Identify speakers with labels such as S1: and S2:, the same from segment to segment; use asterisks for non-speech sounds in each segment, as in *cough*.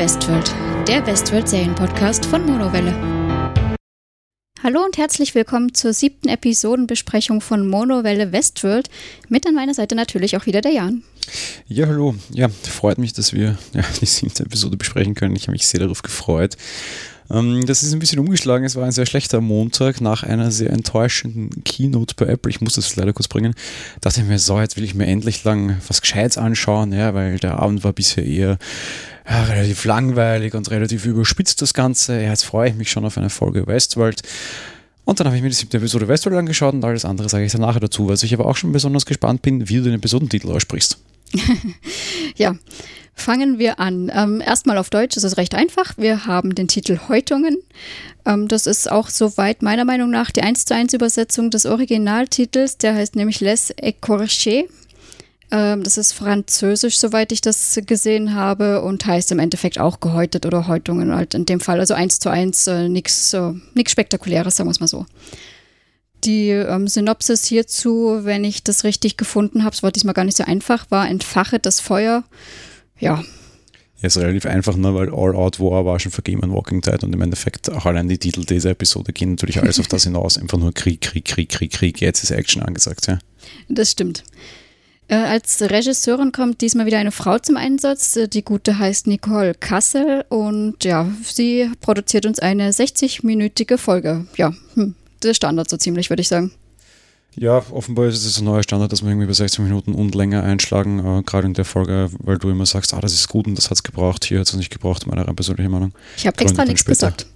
S1: Westworld, der Westworld-Serien-Podcast von Monowelle. Hallo und herzlich willkommen zur siebten Episodenbesprechung von Monowelle Westworld. Mit an meiner Seite natürlich auch wieder der Jan.
S2: Ja, hallo. Ja, freut mich, dass wir ja, die siebte Episode besprechen können. Ich habe mich sehr darauf gefreut. Ähm, das ist ein bisschen umgeschlagen. Es war ein sehr schlechter Montag nach einer sehr enttäuschenden Keynote bei Apple. Ich muss das leider kurz bringen. Da dachte ich mir, so, jetzt will ich mir endlich lang was Gescheites anschauen, ja, weil der Abend war bisher eher ja, relativ langweilig und relativ überspitzt das Ganze. Ja, jetzt freue ich mich schon auf eine Folge Westworld. Und dann habe ich mir die siebte Episode Westworld angeschaut und alles andere sage ich dann nachher dazu, weil ich aber auch schon besonders gespannt bin, wie du den Episodentitel aussprichst. *laughs*
S1: ja, fangen wir an. Ähm, erstmal auf Deutsch ist es recht einfach. Wir haben den Titel Häutungen. Ähm, das ist auch soweit meiner Meinung nach die 1 zu 1 Übersetzung des Originaltitels. Der heißt nämlich Les Écorchés. Ähm, das ist französisch, soweit ich das gesehen habe, und heißt im Endeffekt auch gehäutet oder Häutungen halt in dem Fall. Also 1 zu 1, äh, nichts äh, Spektakuläres, sagen wir es mal so. Die ähm, Synopsis hierzu, wenn ich das richtig gefunden habe, es war diesmal gar nicht so einfach, war Entfache das Feuer. Ja.
S2: Ja, ist relativ einfach, ne, weil All Out War war schon vergeben an Walking Dead und im Endeffekt auch allein die Titel dieser Episode gehen natürlich alles auf das *laughs* hinaus. Einfach nur Krieg, Krieg, Krieg, Krieg, Krieg. Jetzt ist Action angesagt, ja.
S1: Das stimmt. Äh, als Regisseurin kommt diesmal wieder eine Frau zum Einsatz. Äh, die gute heißt Nicole Kassel und ja, sie produziert uns eine 60-minütige Folge. Ja, hm, der Standard so ziemlich, würde ich sagen.
S2: Ja, offenbar ist es ein neuer Standard, dass wir irgendwie bei 60 Minuten und länger einschlagen, äh, gerade in der Folge, weil du immer sagst, ah, das ist gut und das hat es gebraucht, hier hat es nicht gebraucht, meine rein persönliche Meinung.
S1: Ich habe extra nichts gesagt.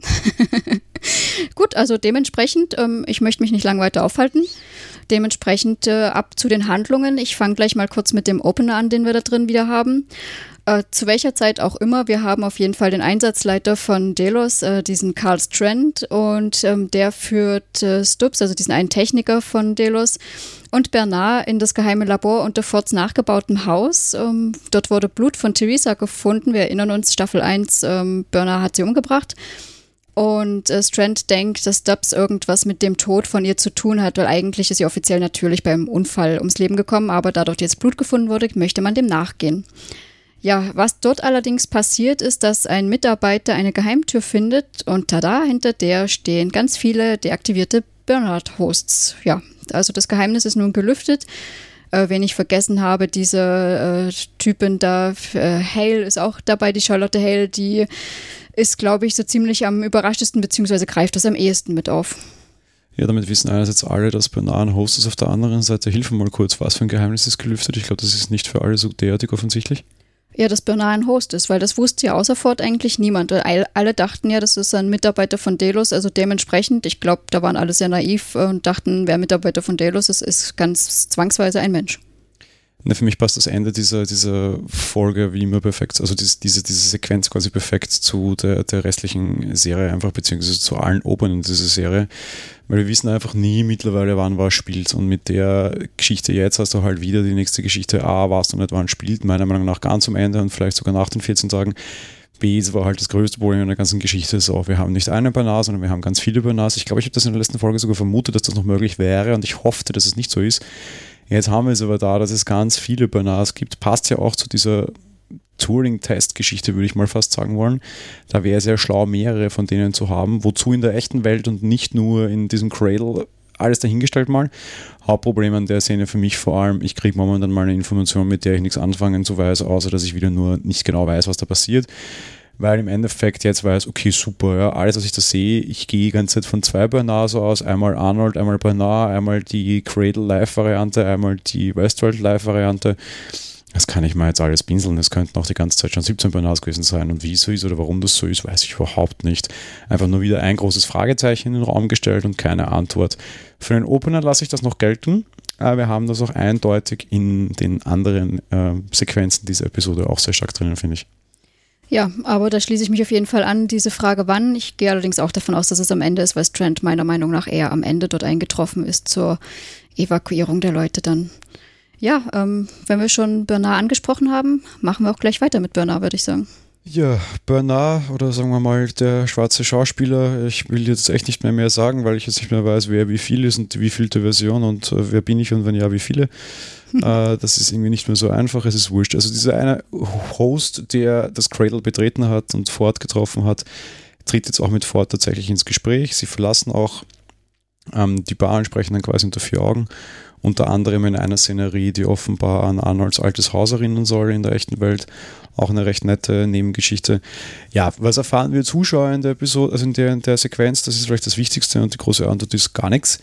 S1: *laughs* gut, also dementsprechend, ähm, ich möchte mich nicht lang weiter aufhalten. Dementsprechend äh, ab zu den Handlungen. Ich fange gleich mal kurz mit dem Opener an, den wir da drin wieder haben. Äh, zu welcher Zeit auch immer, wir haben auf jeden Fall den Einsatzleiter von Delos, äh, diesen Carl Strand, und ähm, der führt äh, Stubbs, also diesen einen Techniker von Delos, und Bernard in das geheime Labor unter Fords nachgebautem Haus. Ähm, dort wurde Blut von Theresa gefunden. Wir erinnern uns, Staffel 1, ähm, Bernard hat sie umgebracht. Und äh, Strand denkt, dass Stubbs irgendwas mit dem Tod von ihr zu tun hat, weil eigentlich ist sie offiziell natürlich beim Unfall ums Leben gekommen, aber da dort jetzt Blut gefunden wurde, möchte man dem nachgehen. Ja, was dort allerdings passiert, ist, dass ein Mitarbeiter eine Geheimtür findet und tada, hinter der stehen ganz viele deaktivierte Bernard-Hosts. Ja, also das Geheimnis ist nun gelüftet. Äh, wen ich vergessen habe, diese äh, Typin da, äh, Hale ist auch dabei, die Charlotte Hale, die ist, glaube ich, so ziemlich am überraschtesten, beziehungsweise greift das am ehesten mit auf.
S2: Ja, damit wissen einerseits alle, dass Bernard ein Host ist. Auf der anderen Seite, hilf mal kurz, was für ein Geheimnis ist gelüftet? Ich glaube, das ist nicht für alle so derartig offensichtlich.
S1: Ja, ein Host ist, weil das wusste ja außer Ford eigentlich niemand. Alle dachten ja, das ist ein Mitarbeiter von Delos, also dementsprechend, ich glaube, da waren alle sehr naiv und dachten, wer Mitarbeiter von Delos ist, ist ganz zwangsweise ein Mensch.
S2: Ne, für mich passt das Ende dieser, dieser Folge wie immer perfekt, also diese, diese, diese Sequenz quasi perfekt zu der, der restlichen Serie einfach, beziehungsweise zu allen Open dieser Serie, weil wir wissen einfach nie mittlerweile, wann was spielt und mit der Geschichte jetzt hast du halt wieder die nächste Geschichte, A, warst du nicht, wann spielt, meiner Meinung nach ganz am Ende und vielleicht sogar nach den 14 Tagen, B, es war halt das größte Problem in der ganzen Geschichte. So, wir haben nicht einen Bernard, sondern wir haben ganz viele Bernards. Ich glaube, ich habe das in der letzten Folge sogar vermutet, dass das noch möglich wäre und ich hoffte, dass es nicht so ist. Jetzt haben wir es aber da, dass es ganz viele Bernards gibt. Passt ja auch zu dieser Turing-Test-Geschichte, würde ich mal fast sagen wollen. Da wäre es ja schlau, mehrere von denen zu haben. Wozu in der echten Welt und nicht nur in diesem Cradle alles dahingestellt mal. Hauptproblem an der Szene für mich vor allem, ich kriege momentan mal eine Information, mit der ich nichts anfangen zu weiß, außer dass ich wieder nur nicht genau weiß, was da passiert weil im Endeffekt jetzt weiß, okay, super, ja, alles, was ich da sehe, ich gehe die ganze Zeit von zwei Bernard so aus, einmal Arnold, einmal Bernard, einmal die Cradle Live-Variante, einmal die Westworld Live-Variante. Das kann ich mal jetzt alles pinseln. Es könnten auch die ganze Zeit schon 17 Bernards gewesen sein. Und wie es so ist oder warum das so ist, weiß ich überhaupt nicht. Einfach nur wieder ein großes Fragezeichen in den Raum gestellt und keine Antwort. Für den Opener lasse ich das noch gelten. Aber wir haben das auch eindeutig in den anderen äh, Sequenzen dieser Episode auch sehr stark drinnen, finde ich.
S1: Ja, aber da schließe ich mich auf jeden Fall an, diese Frage wann. Ich gehe allerdings auch davon aus, dass es am Ende ist, weil Strand meiner Meinung nach eher am Ende dort eingetroffen ist zur Evakuierung der Leute dann. Ja, ähm, wenn wir schon Bernard angesprochen haben, machen wir auch gleich weiter mit Bernard, würde ich sagen.
S2: Ja, Bernard oder sagen wir mal der schwarze Schauspieler, ich will jetzt echt nicht mehr mehr sagen, weil ich jetzt nicht mehr weiß, wer wie viel ist und wie vielte Version und äh, wer bin ich und wenn ja, wie viele. *laughs* äh, das ist irgendwie nicht mehr so einfach, es ist wurscht. Also dieser eine Host, der das Cradle betreten hat und Ford getroffen hat, tritt jetzt auch mit Ford tatsächlich ins Gespräch. Sie verlassen auch ähm, die Bar, sprechen dann quasi unter vier Augen unter anderem in einer Szenerie, die offenbar an Arnolds altes Haus erinnern soll in der echten Welt. Auch eine recht nette Nebengeschichte. Ja, was erfahren wir Zuschauer in der Episode, also in der, in der Sequenz, das ist vielleicht das Wichtigste und die große Antwort ist gar nichts.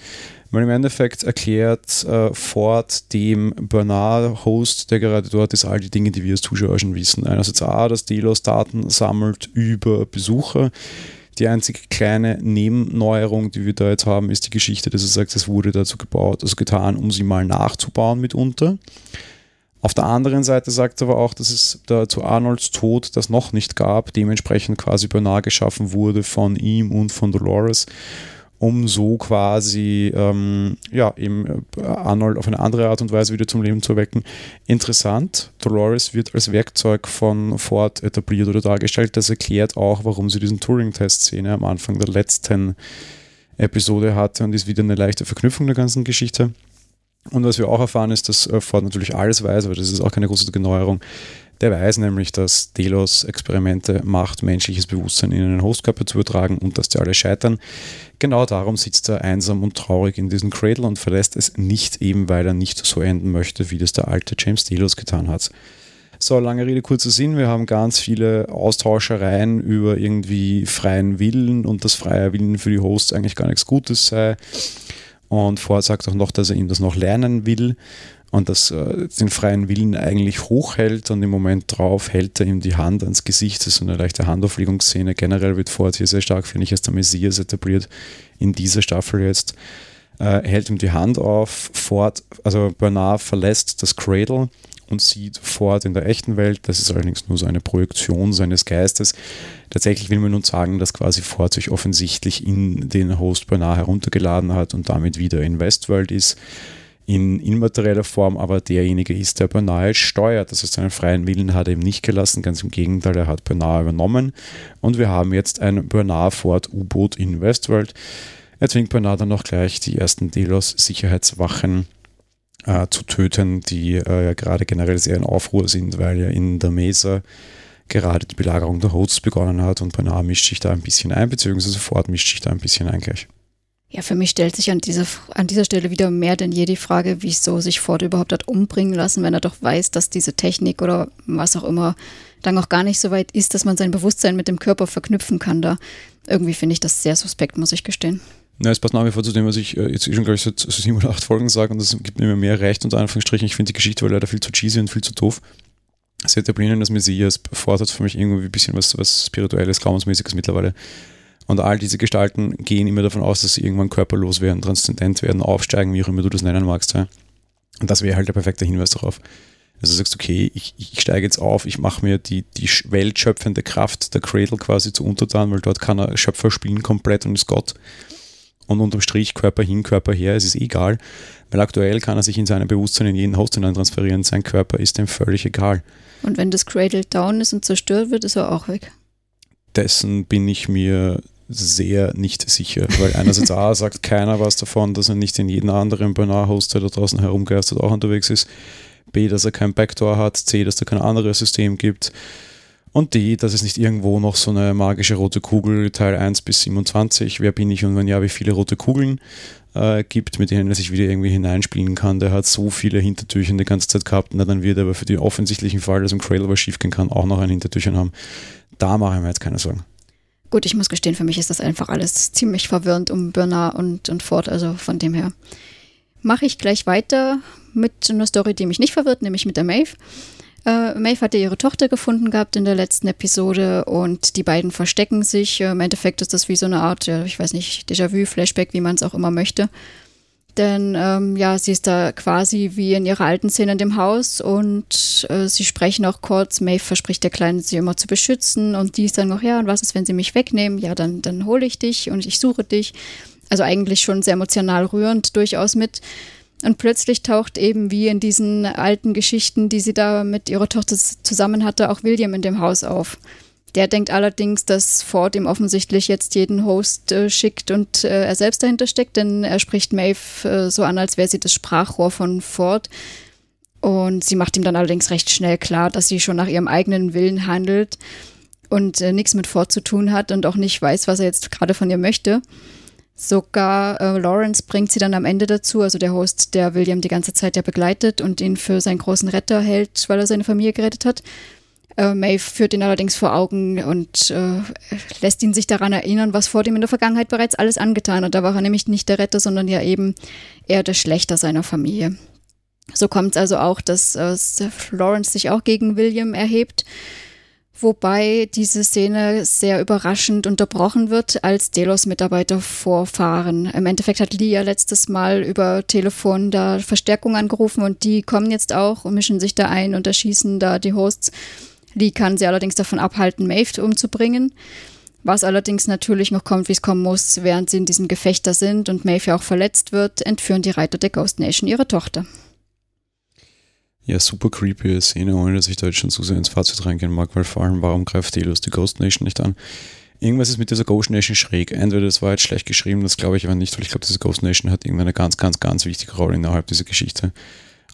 S2: Weil im Endeffekt erklärt äh, Ford dem Bernard-Host, der gerade dort ist, all die Dinge, die wir als Zuschauer schon wissen. Einerseits A, dass Delos Daten sammelt über Besucher, die einzige kleine Nebenneuerung, die wir da jetzt haben, ist die Geschichte, dass er sagt, es wurde dazu gebaut, also getan, um sie mal nachzubauen mitunter. Auf der anderen Seite sagt er aber auch, dass es da zu Arnolds Tod das noch nicht gab, dementsprechend quasi Bernard geschaffen wurde von ihm und von Dolores um so quasi ähm, ja, eben äh, Arnold auf eine andere Art und Weise wieder zum Leben zu erwecken. Interessant, Dolores wird als Werkzeug von Ford etabliert oder dargestellt. Das erklärt auch, warum sie diesen Turing-Test-Szene am Anfang der letzten Episode hatte und ist wieder eine leichte Verknüpfung der ganzen Geschichte. Und was wir auch erfahren, ist, dass äh, Ford natürlich alles weiß, aber das ist auch keine große Neuerung, der weiß nämlich, dass Delos Experimente macht, menschliches Bewusstsein in einen Hostkörper zu übertragen und dass die alle scheitern. Genau darum sitzt er einsam und traurig in diesem Cradle und verlässt es nicht eben, weil er nicht so enden möchte, wie das der alte James Delos getan hat. So, lange Rede, kurzer Sinn. Wir haben ganz viele Austauschereien über irgendwie freien Willen und dass freier Willen für die Hosts eigentlich gar nichts Gutes sei. Und Ford sagt auch noch, dass er ihm das noch lernen will und das äh, den freien Willen eigentlich hochhält und im Moment drauf hält er ihm die Hand ans Gesicht. Das ist eine leichte Handauflegungsszene. Generell wird Ford hier sehr stark, finde ich, als der Messias etabliert in dieser Staffel jetzt. Äh, hält ihm die Hand auf. Ford, also Bernard verlässt das Cradle und sieht Ford in der echten Welt. Das ist allerdings nur so eine Projektion seines Geistes. Tatsächlich will man nun sagen, dass quasi Ford sich offensichtlich in den Host Bernard heruntergeladen hat und damit wieder in Westworld ist in immaterieller Form aber derjenige ist, der Bernal steuert. Das heißt, seinen freien Willen hat er ihm nicht gelassen, ganz im Gegenteil, er hat Bernal übernommen. Und wir haben jetzt ein Bernal Ford U-Boot in Westworld. Er zwingt Bernal dann noch gleich die ersten Delos-Sicherheitswachen äh, zu töten, die äh, ja gerade generell sehr in Aufruhr sind, weil ja in der Mesa gerade die Belagerung der Hosts begonnen hat und Bernal mischt sich da ein bisschen ein, beziehungsweise Ford mischt sich da ein bisschen ein gleich.
S1: Ja, für mich stellt sich an, diese, an dieser Stelle wieder mehr denn je die Frage, wieso sich Ford überhaupt hat umbringen lassen, wenn er doch weiß, dass diese Technik oder was auch immer dann auch gar nicht so weit ist, dass man sein Bewusstsein mit dem Körper verknüpfen kann. Da irgendwie finde ich das sehr suspekt, muss ich gestehen.
S2: Na, es passt nach wie vor zu dem, was ich äh, jetzt schon, glaube ich, seit sieben oder acht Folgen sage und das gibt mir mehr Recht, unter Anführungsstrichen. Ich finde die Geschichte war leider viel zu cheesy und viel zu doof. Sie etablieren das Messias, fordert für mich irgendwie ein bisschen was, was spirituelles, glaubensmäßiges mittlerweile. Und all diese Gestalten gehen immer davon aus, dass sie irgendwann körperlos werden, transzendent werden, aufsteigen, wie auch immer du das nennen magst. Ja. Und das wäre halt der perfekte Hinweis darauf. Also du sagst, okay, ich, ich steige jetzt auf, ich mache mir die, die weltschöpfende Kraft der Cradle quasi zu untertan, weil dort kann er Schöpfer spielen komplett und ist Gott. Und unterm Strich Körper hin, Körper her, es ist egal, weil aktuell kann er sich in seinem Bewusstsein in jeden Host hinein transferieren. Sein Körper ist ihm völlig egal.
S1: Und wenn das Cradle down ist und zerstört wird, ist er auch weg.
S2: Dessen bin ich mir sehr nicht sicher, weil einerseits A sagt keiner was davon, dass er nicht in jedem anderen Bernard-Host, der da draußen herumgeistert, auch unterwegs ist. B, dass er kein Backdoor hat. C, dass da kein anderes System gibt. Und D, dass es nicht irgendwo noch so eine magische rote Kugel, Teil 1 bis 27, wer bin ich und wenn ja, wie viele rote Kugeln äh, gibt, mit denen er sich wieder irgendwie hineinspielen kann. Der hat so viele Hintertürchen die ganze Zeit gehabt und dann wird er aber für den offensichtlichen Fall, dass im Cradle was schief gehen kann, auch noch ein Hintertürchen haben. Da mache ich mir jetzt keine Sorgen.
S1: Gut, ich muss gestehen, für mich ist das einfach alles ziemlich verwirrend um Bernard und, und Ford, also von dem her. Mache ich gleich weiter mit einer Story, die mich nicht verwirrt, nämlich mit der Maeve. Äh, Maeve hatte ihre Tochter gefunden gehabt in der letzten Episode und die beiden verstecken sich. Äh, Im Endeffekt ist das wie so eine Art, ich weiß nicht, Déjà-vu, Flashback, wie man es auch immer möchte. Denn ähm, ja, sie ist da quasi wie in ihrer alten Szene in dem Haus und äh, sie sprechen auch kurz. Maeve verspricht der Kleinen, sie immer zu beschützen und die ist dann noch, ja, und was ist, wenn sie mich wegnehmen? Ja, dann, dann hole ich dich und ich suche dich. Also eigentlich schon sehr emotional rührend durchaus mit. Und plötzlich taucht eben wie in diesen alten Geschichten, die sie da mit ihrer Tochter zusammen hatte, auch William in dem Haus auf. Der denkt allerdings, dass Ford ihm offensichtlich jetzt jeden Host äh, schickt und äh, er selbst dahinter steckt, denn er spricht Maeve äh, so an, als wäre sie das Sprachrohr von Ford. Und sie macht ihm dann allerdings recht schnell klar, dass sie schon nach ihrem eigenen Willen handelt und äh, nichts mit Ford zu tun hat und auch nicht weiß, was er jetzt gerade von ihr möchte. Sogar äh, Lawrence bringt sie dann am Ende dazu, also der Host, der William die ganze Zeit ja begleitet und ihn für seinen großen Retter hält, weil er seine Familie gerettet hat. Äh, Maeve führt ihn allerdings vor Augen und äh, lässt ihn sich daran erinnern, was vor ihm in der Vergangenheit bereits alles angetan hat. Da war er nämlich nicht der Retter, sondern ja eben eher der Schlechter seiner Familie. So kommt es also auch, dass äh, Lawrence sich auch gegen William erhebt wobei diese Szene sehr überraschend unterbrochen wird, als Delos-Mitarbeiter vorfahren. Im Endeffekt hat Lee ja letztes Mal über Telefon da Verstärkung angerufen und die kommen jetzt auch und mischen sich da ein und erschießen da die Hosts. Lee kann sie allerdings davon abhalten, Maeve umzubringen. Was allerdings natürlich noch kommt, wie es kommen muss, während sie in diesem Gefecht da sind und Maeve ja auch verletzt wird, entführen die Reiter der Ghost Nation ihre Tochter.
S2: Ja, super creepy Szene, ohne dass ich da jetzt schon zu sehr ins Fazit reingehen mag, weil vor allem, warum greift Delos die Ghost Nation nicht an? Irgendwas ist mit dieser Ghost Nation schräg. Entweder das war jetzt schlecht geschrieben, das glaube ich aber nicht, weil ich glaube, diese Ghost Nation hat irgendeine ganz, ganz, ganz wichtige Rolle innerhalb dieser Geschichte.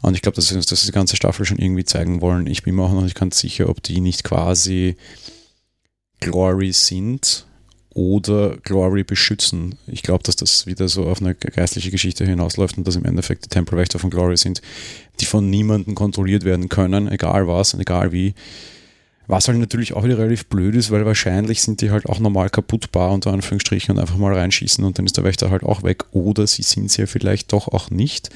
S2: Und ich glaube, dass sie uns das die ganze Staffel schon irgendwie zeigen wollen. Ich bin mir auch noch nicht ganz sicher, ob die nicht quasi Glory sind oder Glory beschützen. Ich glaube, dass das wieder so auf eine geistliche Geschichte hinausläuft und dass im Endeffekt die Tempelwächter von Glory sind, die von niemandem kontrolliert werden können, egal was und egal wie. Was halt natürlich auch wieder relativ blöd ist, weil wahrscheinlich sind die halt auch normal kaputtbar unter Anführungsstrichen und einfach mal reinschießen und dann ist der Wächter halt auch weg. Oder sie sind es ja vielleicht doch auch nicht.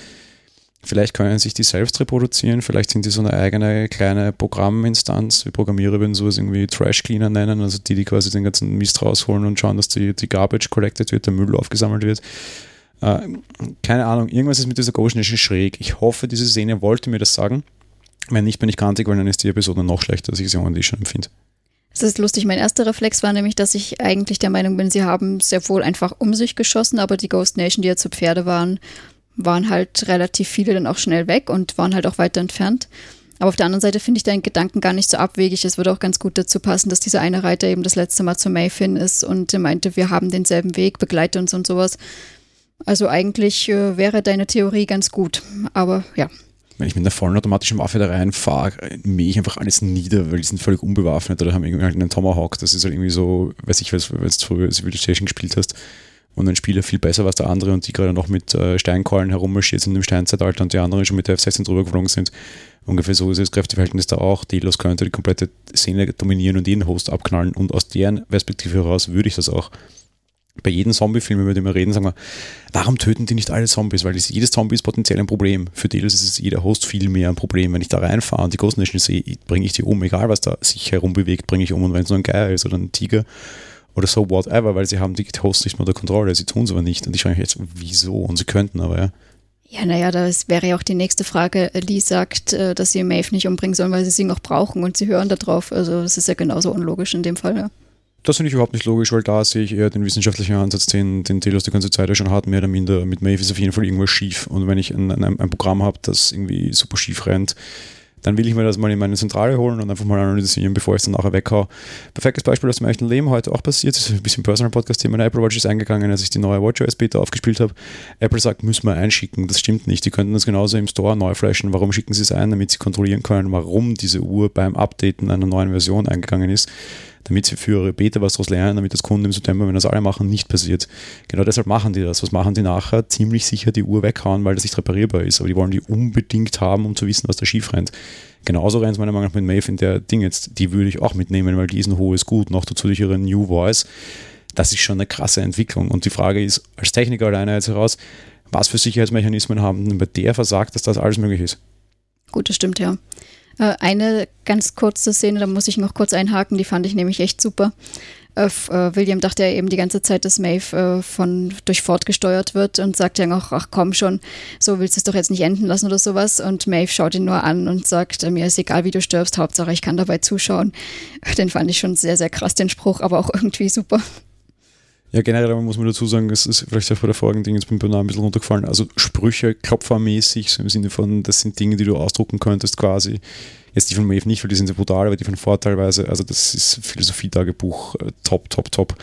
S2: Vielleicht können sich die selbst reproduzieren, vielleicht sind die so eine eigene kleine Programminstanz. Wir Programmierer würden sowas irgendwie Trash Cleaner nennen, also die, die quasi den ganzen Mist rausholen und schauen, dass die, die Garbage collected wird, der Müll aufgesammelt wird. Äh, keine Ahnung, irgendwas ist mit dieser Ghost Nation schräg. Ich hoffe, diese Szene wollte mir das sagen. Wenn nicht, bin ich kantig, weil dann ist die Episode noch schlechter, als ich sie ohnehin schon empfinde.
S1: Es ist lustig, mein erster Reflex war nämlich, dass ich eigentlich der Meinung bin, sie haben sehr wohl einfach um sich geschossen, aber die Ghost Nation, die ja zu Pferde waren, waren halt relativ viele dann auch schnell weg und waren halt auch weiter entfernt. Aber auf der anderen Seite finde ich deinen Gedanken gar nicht so abwegig. Es würde auch ganz gut dazu passen, dass dieser eine Reiter eben das letzte Mal zu Mayfin ist und meinte, wir haben denselben Weg, begleite uns und sowas. Also eigentlich äh, wäre deine Theorie ganz gut. Aber ja.
S2: Wenn ich mit einer vollen automatischen Waffe da reinfahre, mähe ich einfach alles nieder, weil die sind völlig unbewaffnet oder haben irgendwie halt einen Tomahawk. Das ist halt irgendwie so, weiß ich, wenn du früher Civilization gespielt hast und ein Spieler viel besser als der andere und die gerade noch mit äh, Steinkeulen herummarschiert sind im Steinzeitalter und die anderen schon mit der F-16 drüber geflogen sind. Ungefähr so ist das Kräfteverhältnis da auch. Delos könnte die komplette Szene dominieren und jeden Host abknallen und aus deren Perspektive heraus würde ich das auch. Bei jedem Zombie-Film, über den wir reden, sagen wir, warum töten die nicht alle Zombies? Weil das, jedes Zombie ist potenziell ein Problem. Für Delos ist es jeder Host viel mehr ein Problem. Wenn ich da reinfahre und die Ghost Nation sehe, bringe ich die um. Egal, was da sich herumbewegt, bringe ich um. Und wenn es nur ein Geier ist oder ein Tiger oder so whatever, weil sie haben die Hosts nicht mehr unter Kontrolle, sie tun es aber nicht. Und ich frage mich jetzt, wieso? Und sie könnten aber, ja.
S1: Ja, naja, das wäre ja auch die nächste Frage. Lee sagt, äh, dass sie Maeve nicht umbringen sollen, weil sie sie noch brauchen und sie hören darauf. Also das ist ja genauso unlogisch in dem Fall, ja.
S2: Das finde ich überhaupt nicht logisch, weil da sehe ich eher den wissenschaftlichen Ansatz, den, den Telos die ganze Zeit ja schon hat, mehr oder minder. Mit Maeve ist auf jeden Fall irgendwas schief. Und wenn ich ein, ein, ein Programm habe, das irgendwie super schief rennt, dann will ich mir das mal in meine Zentrale holen und einfach mal analysieren, bevor ich es dann nachher weghau. Perfektes Beispiel aus dem echten Leben heute auch passiert, das ist ein bisschen Personal Podcast-Thema. Apple Watch ist eingegangen, als ich die neue WatchOS Beta aufgespielt habe. Apple sagt, müssen wir einschicken. Das stimmt nicht. Die könnten das genauso im Store neu flashen. Warum schicken sie es ein? Damit sie kontrollieren können, warum diese Uhr beim Updaten einer neuen Version eingegangen ist damit sie für ihre Beta was daraus lernen, damit das Kunden im September, wenn das alle machen, nicht passiert. Genau deshalb machen die das. Was machen die nachher? Ziemlich sicher die Uhr weghauen, weil das nicht reparierbar ist. Aber die wollen die unbedingt haben, um zu wissen, was da schief rennt. Genauso rennt es meiner Meinung nach mit Maeve in der Ding jetzt. Die würde ich auch mitnehmen, weil die ist ein hohes Gut. Noch dazu durch ihre New Voice. Das ist schon eine krasse Entwicklung. Und die Frage ist, als Techniker alleine jetzt heraus, was für Sicherheitsmechanismen haben bei der versagt, dass das alles möglich ist?
S1: Gut, das stimmt, ja. Äh, eine ganz kurze Szene, da muss ich noch kurz einhaken, die fand ich nämlich echt super. Äh, äh, William dachte ja eben die ganze Zeit, dass Maeve von durch Ford gesteuert wird und sagt ja noch, ach komm schon, so willst du es doch jetzt nicht enden lassen oder sowas. Und Maeve schaut ihn nur an und sagt, mir ist egal, wie du stirbst, Hauptsache ich kann dabei zuschauen. *laughs* Den fand ich schon sehr, sehr krass, den Spruch, aber auch irgendwie super.
S2: Ja, generell muss man dazu sagen, es ist vielleicht auch bei der vorigen Ding jetzt beim Bernard ein bisschen runtergefallen. Also Sprüche klopfermäßig, so im Sinne von, das sind Dinge, die du ausdrucken könntest quasi. Jetzt die von Maeve nicht, weil die sind sehr brutal, aber die von Ford teilweise, also das ist Philosophie-Tagebuch, äh, top, top, top.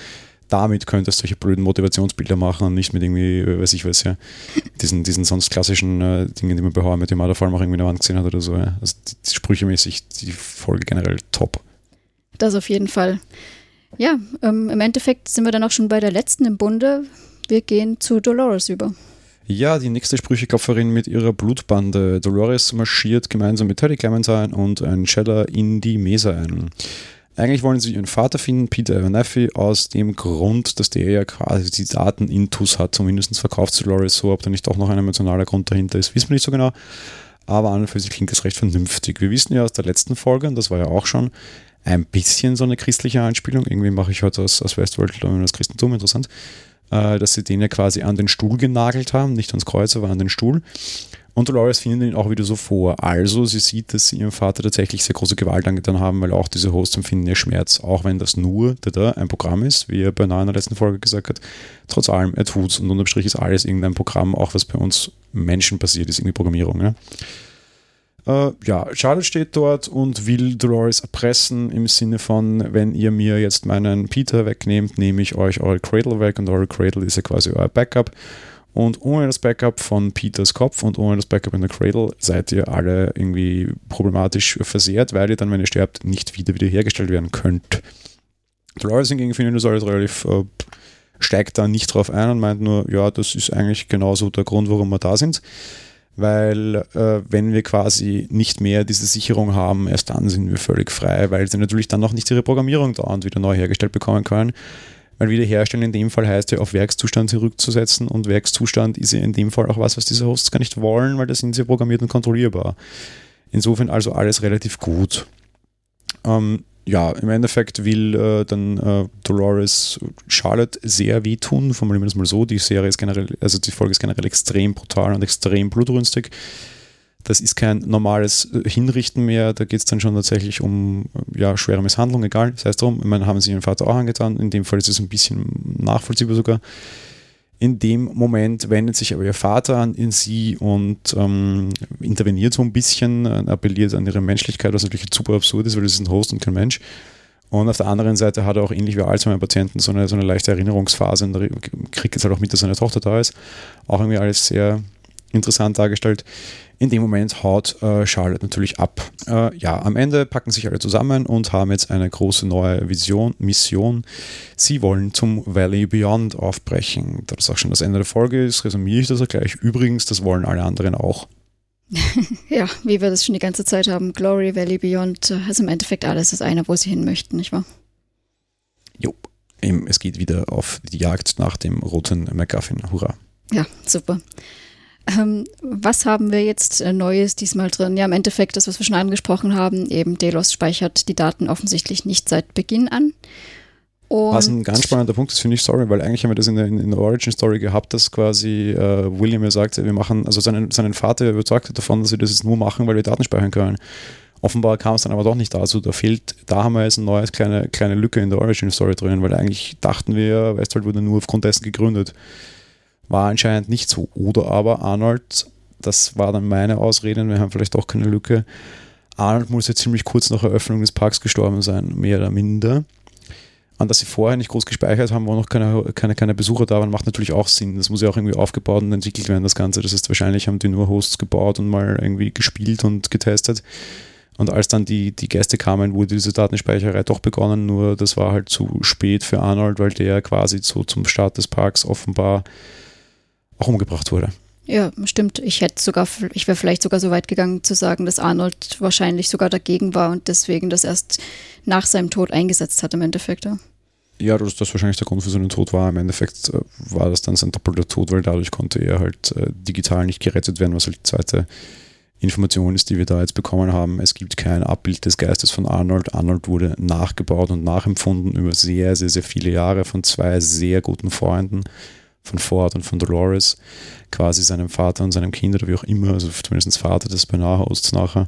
S2: Damit könntest du solche blöden Motivationsbilder machen und nicht mit irgendwie, äh, weiß ich was, ja, diesen, diesen sonst klassischen äh, Dingen, die man bei Horror mit dem allem auch irgendwie in der Wand gesehen hat oder so. Ja. Also die, die sprüchemäßig, die Folge generell top.
S1: Das auf jeden Fall. Ja, ähm, im Endeffekt sind wir dann auch schon bei der letzten im Bunde. Wir gehen zu Dolores über.
S2: Ja, die nächste Sprücheklopferin mit ihrer Blutbande. Dolores marschiert gemeinsam mit Teddy Clementine und Angela in die Mesa ein. Eigentlich wollen sie ihren Vater finden, Peter Abernathy, aus dem Grund, dass der ja quasi die Daten intus hat, zumindest verkauft zu Dolores so, ob da nicht auch noch ein emotionaler Grund dahinter ist, wissen wir nicht so genau. Aber an und für sich klingt das recht vernünftig. Wir wissen ja aus der letzten Folge, und das war ja auch schon, ein bisschen so eine christliche Anspielung. Irgendwie mache ich heute aus, aus Westworld das Christentum interessant, äh, dass sie den ja quasi an den Stuhl genagelt haben, nicht ans Kreuz, aber an den Stuhl. Und Dolores findet ihn auch wieder so vor. Also sie sieht, dass sie ihrem Vater tatsächlich sehr große Gewalt angetan haben, weil auch diese Hosts empfinden ihr Schmerz, auch wenn das nur da, ein Programm ist, wie er beinahe in der letzten Folge gesagt hat. Trotz allem, er tut's und unterm Strich ist alles irgendein Programm, auch was bei uns Menschen passiert ist, irgendwie Programmierung. Ja? Äh, ja, Charlotte steht dort und will Dolores erpressen im Sinne von, wenn ihr mir jetzt meinen Peter wegnehmt, nehme ich euch eure Cradle weg und eure Cradle ist ja quasi euer Backup. Und ohne das Backup von Peters Kopf und ohne das Backup in der Cradle seid ihr alle irgendwie problematisch versehrt, weil ihr dann, wenn ihr sterbt, nicht wieder wiederhergestellt werden könnt. Dolores hingegen findet das alles relativ, äh, steigt da nicht drauf ein und meint nur, ja, das ist eigentlich genauso der Grund, warum wir da sind weil äh, wenn wir quasi nicht mehr diese Sicherung haben, erst dann sind wir völlig frei, weil sie natürlich dann noch nicht ihre Programmierung dauernd wieder neu hergestellt bekommen können. Weil wiederherstellen in dem Fall heißt ja auf Werkszustand zurückzusetzen und Werkszustand ist ja in dem Fall auch was, was diese Hosts gar nicht wollen, weil da sind sie programmiert und kontrollierbar. Insofern also alles relativ gut. Ähm, ja, im Endeffekt will äh, dann äh, Dolores Charlotte sehr wehtun, formulieren wir das mal so. Die Serie ist generell, also die Folge ist generell extrem brutal und extrem blutrünstig. Das ist kein normales äh, Hinrichten mehr, da geht es dann schon tatsächlich um ja, schwere Misshandlung, egal, das heißt darum, ich meine, haben sie ihren Vater auch angetan, in dem Fall ist es ein bisschen nachvollziehbar sogar. In dem Moment wendet sich aber ihr Vater an in sie und ähm, interveniert so ein bisschen, äh, appelliert an ihre Menschlichkeit, was natürlich super absurd ist, weil das ist ein Host und kein Mensch. Und auf der anderen Seite hat er auch ähnlich wie Alzheimer-Patienten so eine, so eine leichte Erinnerungsphase und kriegt jetzt halt auch mit, dass seine Tochter da ist. Auch irgendwie alles sehr interessant dargestellt. In dem Moment haut äh, Charlotte natürlich ab. Äh, ja, am Ende packen sich alle zusammen und haben jetzt eine große neue Vision, Mission. Sie wollen zum Valley Beyond aufbrechen. Da das auch schon das Ende der Folge ist, resümiere ich das auch gleich. Übrigens, das wollen alle anderen auch. *laughs*
S1: ja, wie wir das schon die ganze Zeit haben. Glory, Valley Beyond, also im Endeffekt alles das eine, wo sie hin möchten, nicht wahr?
S2: Jo, es geht wieder auf die Jagd nach dem roten MacGuffin. Hurra.
S1: Ja, super. Ähm, was haben wir jetzt äh, Neues diesmal drin? Ja, im Endeffekt das, was wir schon angesprochen haben, eben Delos speichert die Daten offensichtlich nicht seit Beginn an.
S2: Und was ein ganz spannender Punkt ist, finde ich, sorry, weil eigentlich haben wir das in der, in der Origin Story gehabt, dass quasi äh, William ja sagt, wir machen, also seinen, seinen Vater überzeugt hat davon, dass sie das jetzt nur machen, weil wir Daten speichern können. Offenbar kam es dann aber doch nicht dazu. Da fehlt, da haben wir jetzt eine neue kleine, kleine Lücke in der Origin Story drin, weil eigentlich dachten wir, Westworld wurde nur aufgrund dessen gegründet. War anscheinend nicht so. Oder aber Arnold, das war dann meine Ausrede, wir haben vielleicht auch keine Lücke. Arnold muss ja ziemlich kurz nach Eröffnung des Parks gestorben sein, mehr oder minder. An dass sie vorher nicht groß gespeichert haben, wo noch keine, keine, keine Besucher da waren, macht natürlich auch Sinn. Das muss ja auch irgendwie aufgebaut und entwickelt werden, das Ganze. Das heißt, wahrscheinlich haben die nur Hosts gebaut und mal irgendwie gespielt und getestet. Und als dann die, die Gäste kamen, wurde diese Datenspeicherei doch begonnen, nur das war halt zu spät für Arnold, weil der quasi so zum Start des Parks offenbar auch umgebracht wurde.
S1: Ja, stimmt. Ich hätte sogar, ich wäre vielleicht sogar so weit gegangen zu sagen, dass Arnold wahrscheinlich sogar dagegen war und deswegen das erst nach seinem Tod eingesetzt hat im Endeffekt. Ja,
S2: ja dass das wahrscheinlich der Grund für seinen Tod war. Im Endeffekt äh, war das dann sein doppelter Tod, weil dadurch konnte er halt äh, digital nicht gerettet werden, was halt die zweite Information ist, die wir da jetzt bekommen haben. Es gibt kein Abbild des Geistes von Arnold. Arnold wurde nachgebaut und nachempfunden über sehr, sehr, sehr viele Jahre von zwei sehr guten Freunden von Ford und von Dolores, quasi seinem Vater und seinem Kind oder wie auch immer, also zumindest Vater des Benar-Hosts nachher.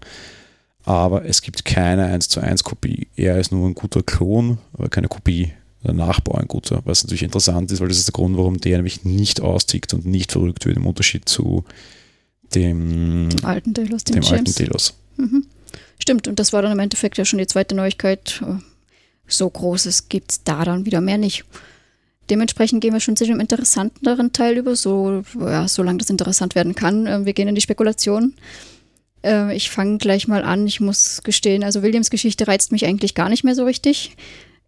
S2: Aber es gibt keine 1 zu 1 Kopie. Er ist nur ein guter Klon, aber keine Kopie. Oder Nachbau ein guter, was natürlich interessant ist, weil das ist der Grund, warum der nämlich nicht austickt und nicht verrückt wird, im Unterschied zu dem,
S1: dem alten Delos.
S2: Dem, dem alten Delos. Mhm.
S1: Stimmt, und das war dann im Endeffekt ja schon die zweite Neuigkeit. So Großes gibt es da dann wieder mehr nicht. Dementsprechend gehen wir schon zu dem interessanteren Teil über, so ja, solange das interessant werden kann. Ähm, wir gehen in die Spekulation. Äh, ich fange gleich mal an. Ich muss gestehen, also Williams Geschichte reizt mich eigentlich gar nicht mehr so richtig.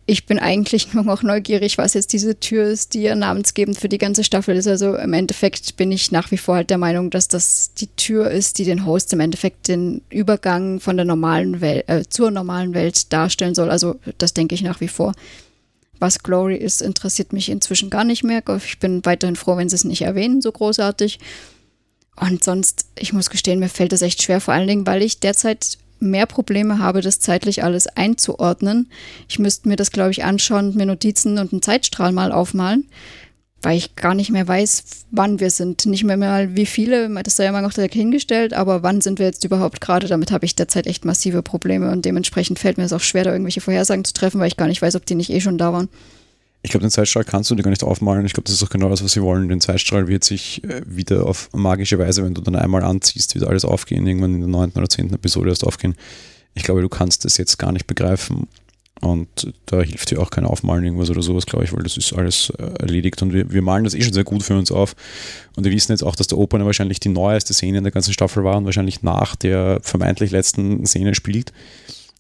S1: Ich bin eigentlich *laughs* nur noch neugierig, was jetzt diese Tür ist, die ja namensgebend für die ganze Staffel ist. Also im Endeffekt bin ich nach wie vor halt der Meinung, dass das die Tür ist, die den Host im Endeffekt den Übergang von der normalen Welt äh, zur normalen Welt darstellen soll. Also das denke ich nach wie vor. Was Glory ist, interessiert mich inzwischen gar nicht mehr. Ich bin weiterhin froh, wenn sie es nicht erwähnen, so großartig. Und sonst, ich muss gestehen, mir fällt es echt schwer, vor allen Dingen, weil ich derzeit mehr Probleme habe, das zeitlich alles einzuordnen. Ich müsste mir das, glaube ich, anschauen, mir Notizen und einen Zeitstrahl mal aufmalen weil ich gar nicht mehr weiß, wann wir sind. Nicht mehr mal wie viele, das sei ja mal noch hingestellt, aber wann sind wir jetzt überhaupt gerade? Damit habe ich derzeit echt massive Probleme und dementsprechend fällt mir es auch schwer, da irgendwelche Vorhersagen zu treffen, weil ich gar nicht weiß, ob die nicht eh schon da waren.
S2: Ich glaube, den Zeitstrahl kannst du dir gar nicht aufmalen. Ich glaube, das ist auch genau das, was sie wollen. Den Zeitstrahl wird sich äh, wieder auf magische Weise, wenn du dann einmal anziehst, wieder alles aufgehen, irgendwann in der neunten oder zehnten Episode erst aufgehen. Ich glaube, du kannst das jetzt gar nicht begreifen und da hilft dir auch kein Aufmalen irgendwas oder sowas, glaube ich, weil das ist alles äh, erledigt und wir, wir malen das eh schon sehr gut für uns auf. Und wir wissen jetzt auch, dass der Opener wahrscheinlich die neueste Szene in der ganzen Staffel war und wahrscheinlich nach der vermeintlich letzten Szene spielt,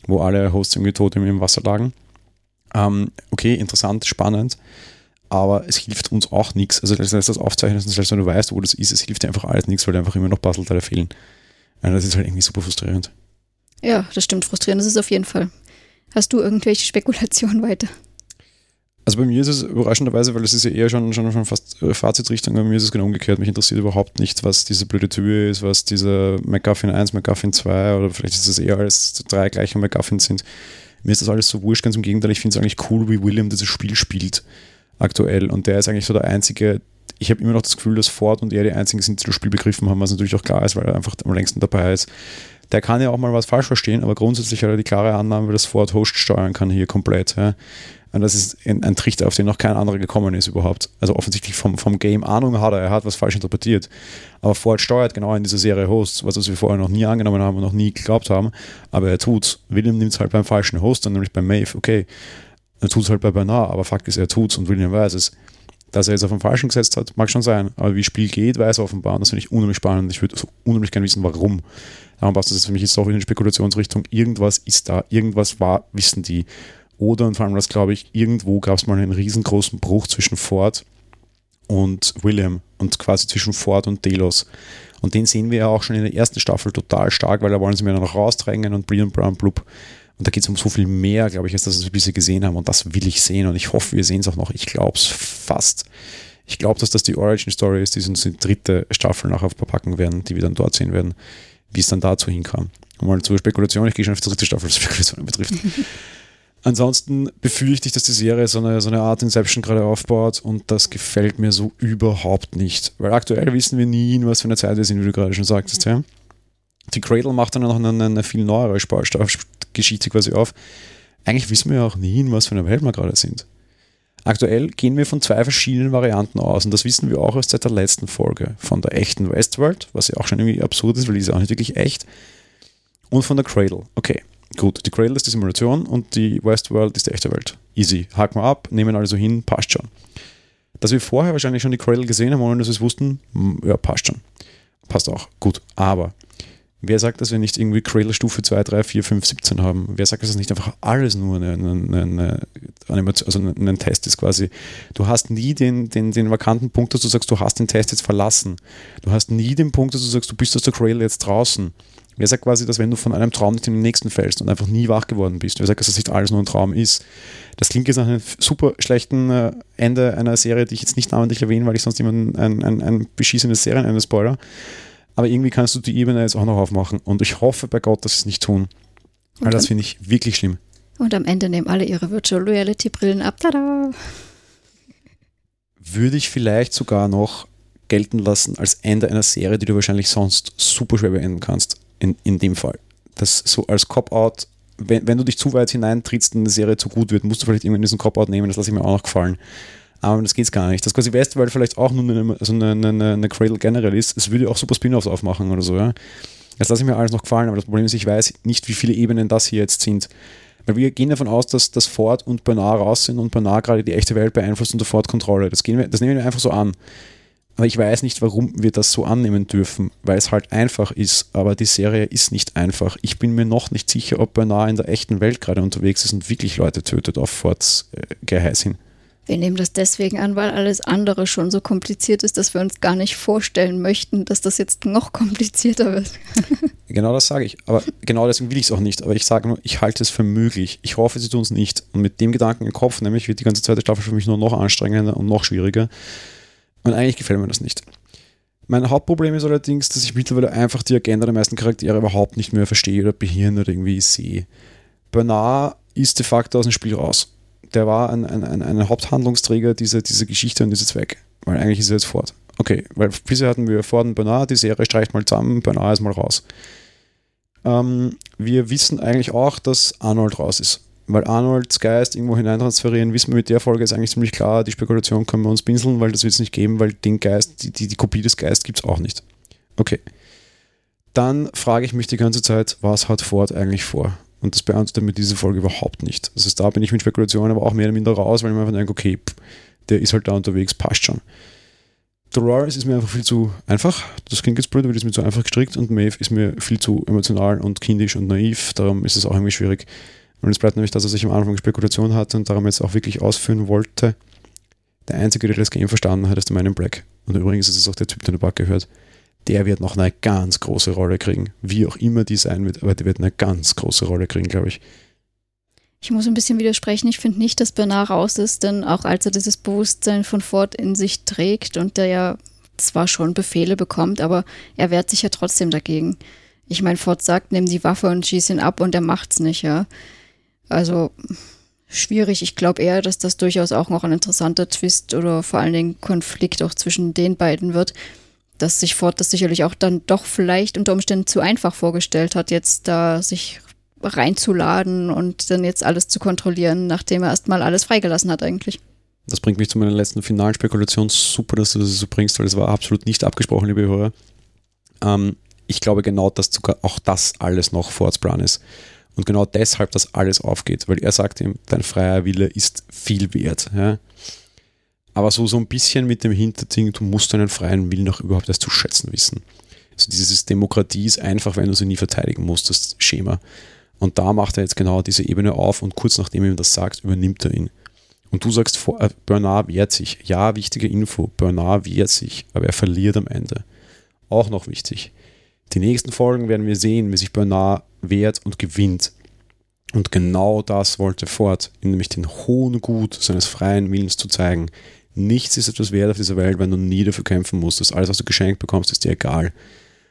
S2: wo alle Hosts irgendwie tot im Wasser lagen. Ähm, okay, interessant, spannend, aber es hilft uns auch nichts. Also, als das aufzeichnen, selbst wenn du weißt, wo das ist, es hilft dir einfach alles nichts, weil dir einfach immer noch Puzzleteile fehlen. Und das ist halt irgendwie super frustrierend.
S1: Ja, das stimmt, frustrierend ist es auf jeden Fall. Hast du irgendwelche Spekulationen weiter?
S2: Also bei mir ist es überraschenderweise, weil es ist ja eher schon, schon, schon fast äh, Fazitrichtung, bei mir ist es genau umgekehrt. Mich interessiert überhaupt nicht, was diese blöde Tür ist, was dieser McGuffin 1, McGuffin 2 oder vielleicht ist es eher alles drei gleiche McGuffins sind. Mir ist das alles so wurscht, ganz im Gegenteil. Ich finde es eigentlich cool, wie William dieses Spiel spielt aktuell und der ist eigentlich so der einzige, ich habe immer noch das Gefühl, dass Ford und er die einzigen sind, die das Spiel begriffen haben, was natürlich auch klar ist, weil er einfach am längsten dabei ist der kann ja auch mal was falsch verstehen, aber grundsätzlich hat er die klare Annahme, dass Ford Host steuern kann hier komplett. Ja. Und das ist ein, Trichter, auf den noch kein anderer gekommen ist überhaupt. Also offensichtlich vom, vom Game Ahnung hat er, er hat was falsch interpretiert. Aber Ford steuert genau in dieser Serie Hosts, was wir vorher noch nie angenommen haben und noch nie geglaubt haben. Aber er tut's. William nimmt es halt beim falschen Host, dann nämlich beim Maeve. Okay, er tut es halt bei Bernard, aber Fakt ist, er tut's und William weiß es. Dass er jetzt auf den Falschen gesetzt hat, mag schon sein. Aber wie das Spiel geht, weiß er offenbar. Und das finde ich unheimlich spannend. Ich würde so unheimlich gerne wissen, warum. Darum passt das für mich jetzt auch in die Spekulationsrichtung. Irgendwas ist da, irgendwas war, wissen die. Oder, und vor allem das glaube ich, irgendwo gab es mal einen riesengroßen Bruch zwischen Ford und William und quasi zwischen Ford und Delos. Und den sehen wir ja auch schon in der ersten Staffel total stark, weil da wollen sie mir noch rausdrängen und Brian Brown blub. Und da geht es um so viel mehr, glaube ich, als das, was wir bisher gesehen haben. Und das will ich sehen. Und ich hoffe, wir sehen es auch noch. Ich glaube es fast. Ich glaube, dass das die Origin Story ist, die sie uns in die dritte Staffel nachher verpacken werden, die wir dann dort sehen werden wie es dann dazu hinkam. Und mal zur Spekulation, ich gehe schon auf die dritte Staffel, was Spekulationen betrifft. *laughs* Ansonsten befürchte ich, dass die Serie so eine, so eine Art Inception gerade aufbaut und das gefällt mir so überhaupt nicht. Weil aktuell wissen wir nie, in was für eine Zeit wir sind, wie du gerade schon sagtest. Ja? Die Cradle macht dann noch eine, eine viel neuere Geschichte quasi auf. Eigentlich wissen wir auch nie, in was für einer Welt wir gerade sind. Aktuell gehen wir von zwei verschiedenen Varianten aus und das wissen wir auch erst seit der letzten Folge. Von der echten Westworld, was ja auch schon irgendwie absurd ist, weil die ist auch nicht wirklich echt, und von der Cradle. Okay, gut, die Cradle ist die Simulation und die Westworld ist die echte Welt. Easy, haken wir ab, nehmen alle so hin, passt schon. Dass wir vorher wahrscheinlich schon die Cradle gesehen haben, ohne dass wir es wussten, ja, passt schon. Passt auch, gut. Aber Wer sagt, dass wir nicht irgendwie Cradle Stufe 2, 3, 4, 5, 17 haben? Wer sagt, dass das nicht einfach alles nur eine, eine, eine also ein Test ist quasi? Du hast nie den, den, den vakanten Punkt, dass du sagst, du hast den Test jetzt verlassen. Du hast nie den Punkt, dass du sagst, du bist aus der Cradle jetzt draußen. Wer sagt quasi, dass wenn du von einem Traum nicht in den nächsten fällst und einfach nie wach geworden bist, wer sagt, dass das nicht alles nur ein Traum ist? Das klingt jetzt nach einem super schlechten äh, Ende einer Serie, die ich jetzt nicht namentlich erwähne, weil ich sonst jemanden ein, ein, ein beschissenes Serienende spoiler aber irgendwie kannst du die Ebene jetzt auch noch aufmachen. Und ich hoffe bei Gott, dass sie es nicht tun. Weil das finde ich wirklich schlimm.
S1: Und am Ende nehmen alle ihre Virtual Reality Brillen ab. Tada!
S2: Würde ich vielleicht sogar noch gelten lassen als Ende einer Serie, die du wahrscheinlich sonst super schwer beenden kannst. In, in dem Fall. Das so als Cop-Out, wenn, wenn du dich zu weit hineintrittst und eine Serie zu gut wird, musst du vielleicht irgendwann diesen Cop-Out nehmen. Das lasse ich mir auch noch gefallen. Aber das geht gar nicht. Das quasi Westworld vielleicht auch nur eine, also eine, eine, eine Cradle generell ist, es würde auch super Spin-offs aufmachen oder so, ja. Das lasse ich mir alles noch gefallen, aber das Problem ist, ich weiß nicht, wie viele Ebenen das hier jetzt sind. Weil wir gehen davon aus, dass, dass Ford und Bernard raus sind und Bernard gerade die echte Welt beeinflusst unter Ford-Kontrolle. Das, das nehmen wir einfach so an. Aber ich weiß nicht, warum wir das so annehmen dürfen, weil es halt einfach ist. Aber die Serie ist nicht einfach. Ich bin mir noch nicht sicher, ob Bernard in der echten Welt gerade unterwegs ist und wirklich Leute tötet auf Fords äh, Geheiß hin.
S1: Wir nehmen das deswegen an, weil alles andere schon so kompliziert ist, dass wir uns gar nicht vorstellen möchten, dass das jetzt noch komplizierter wird. *laughs*
S2: genau das sage ich. Aber genau deswegen will ich es auch nicht. Aber ich sage nur, ich halte es für möglich. Ich hoffe, sie tun es nicht. Und mit dem Gedanken im Kopf, nämlich wird die ganze zweite Staffel für mich nur noch anstrengender und noch schwieriger. Und eigentlich gefällt mir das nicht. Mein Hauptproblem ist allerdings, dass ich mittlerweile einfach die Agenda der meisten Charaktere überhaupt nicht mehr verstehe oder behirne oder irgendwie sehe. Bernard ist de facto aus dem Spiel raus der war ein, ein, ein Haupthandlungsträger dieser, dieser Geschichte und jetzt weg. Weil eigentlich ist er jetzt fort. Okay, weil bisher hatten wir Ford und Bernard, die Serie streicht mal zusammen, Bernard ist mal raus. Ähm, wir wissen eigentlich auch, dass Arnold raus ist. Weil Arnolds Geist irgendwo hineintransferieren, wissen wir mit der Folge ist eigentlich ziemlich klar, die Spekulation können wir uns pinseln, weil das wird es nicht geben, weil den Geist, die, die, die Kopie des Geistes gibt es auch nicht. Okay. Dann frage ich mich die ganze Zeit, was hat Ford eigentlich vor? Und das beantwortet mir diese Folge überhaupt nicht. Das heißt, da bin ich mit Spekulationen aber auch mehr oder minder raus, weil ich mir einfach denke, okay, der ist halt da unterwegs, passt schon. Dolores ist mir einfach viel zu einfach. Das klingt jetzt blöd, aber die ist mir zu einfach gestrickt und Maeve ist mir viel zu emotional und kindisch und naiv. Darum ist es auch irgendwie schwierig. Und es bleibt nämlich, dass er sich am Anfang Spekulation hatte und darum jetzt auch wirklich ausführen wollte. Der Einzige, der das Game verstanden hat, ist der Man in Black. Und übrigens ist es auch der Typ, der den Bug gehört der wird noch eine ganz große Rolle kriegen. Wie auch immer die sein wird, aber der wird eine ganz große Rolle kriegen, glaube ich.
S1: Ich muss ein bisschen widersprechen. Ich finde nicht, dass Bernard raus ist, denn auch als er dieses Bewusstsein von Ford in sich trägt und der ja zwar schon Befehle bekommt, aber er wehrt sich ja trotzdem dagegen. Ich meine, Ford sagt, nimm die Waffe und schieß ihn ab und er macht's nicht, ja. Also schwierig. Ich glaube eher, dass das durchaus auch noch ein interessanter Twist oder vor allen Dingen Konflikt auch zwischen den beiden wird dass sich Ford das sicherlich auch dann doch vielleicht unter Umständen zu einfach vorgestellt hat, jetzt da sich reinzuladen und dann jetzt alles zu kontrollieren, nachdem er erstmal alles freigelassen hat eigentlich.
S2: Das bringt mich zu meiner letzten finalen Spekulation. Super, dass du das so bringst, weil es war absolut nicht abgesprochen, liebe Hörer. Ähm, ich glaube genau, dass sogar auch das alles noch Fords Plan ist. Und genau deshalb das alles aufgeht, weil er sagt ihm, dein freier Wille ist viel wert. Ja? Aber so, so ein bisschen mit dem Hinterding, du musst deinen freien Willen auch überhaupt erst zu schätzen wissen. Also dieses Demokratie ist einfach, wenn du sie nie verteidigen musst, das Schema. Und da macht er jetzt genau diese Ebene auf und kurz nachdem er ihm das sagt, übernimmt er ihn. Und du sagst, äh, Bernard wehrt sich. Ja, wichtige Info, Bernard wehrt sich, aber er verliert am Ende. Auch noch wichtig. Die nächsten Folgen werden wir sehen, wie sich Bernard wehrt und gewinnt. Und genau das wollte Ford, nämlich den hohen Gut seines freien Willens zu zeigen. Nichts ist etwas wert auf dieser Welt, wenn du nie dafür kämpfen musst. Das alles, was du geschenkt bekommst, ist dir egal.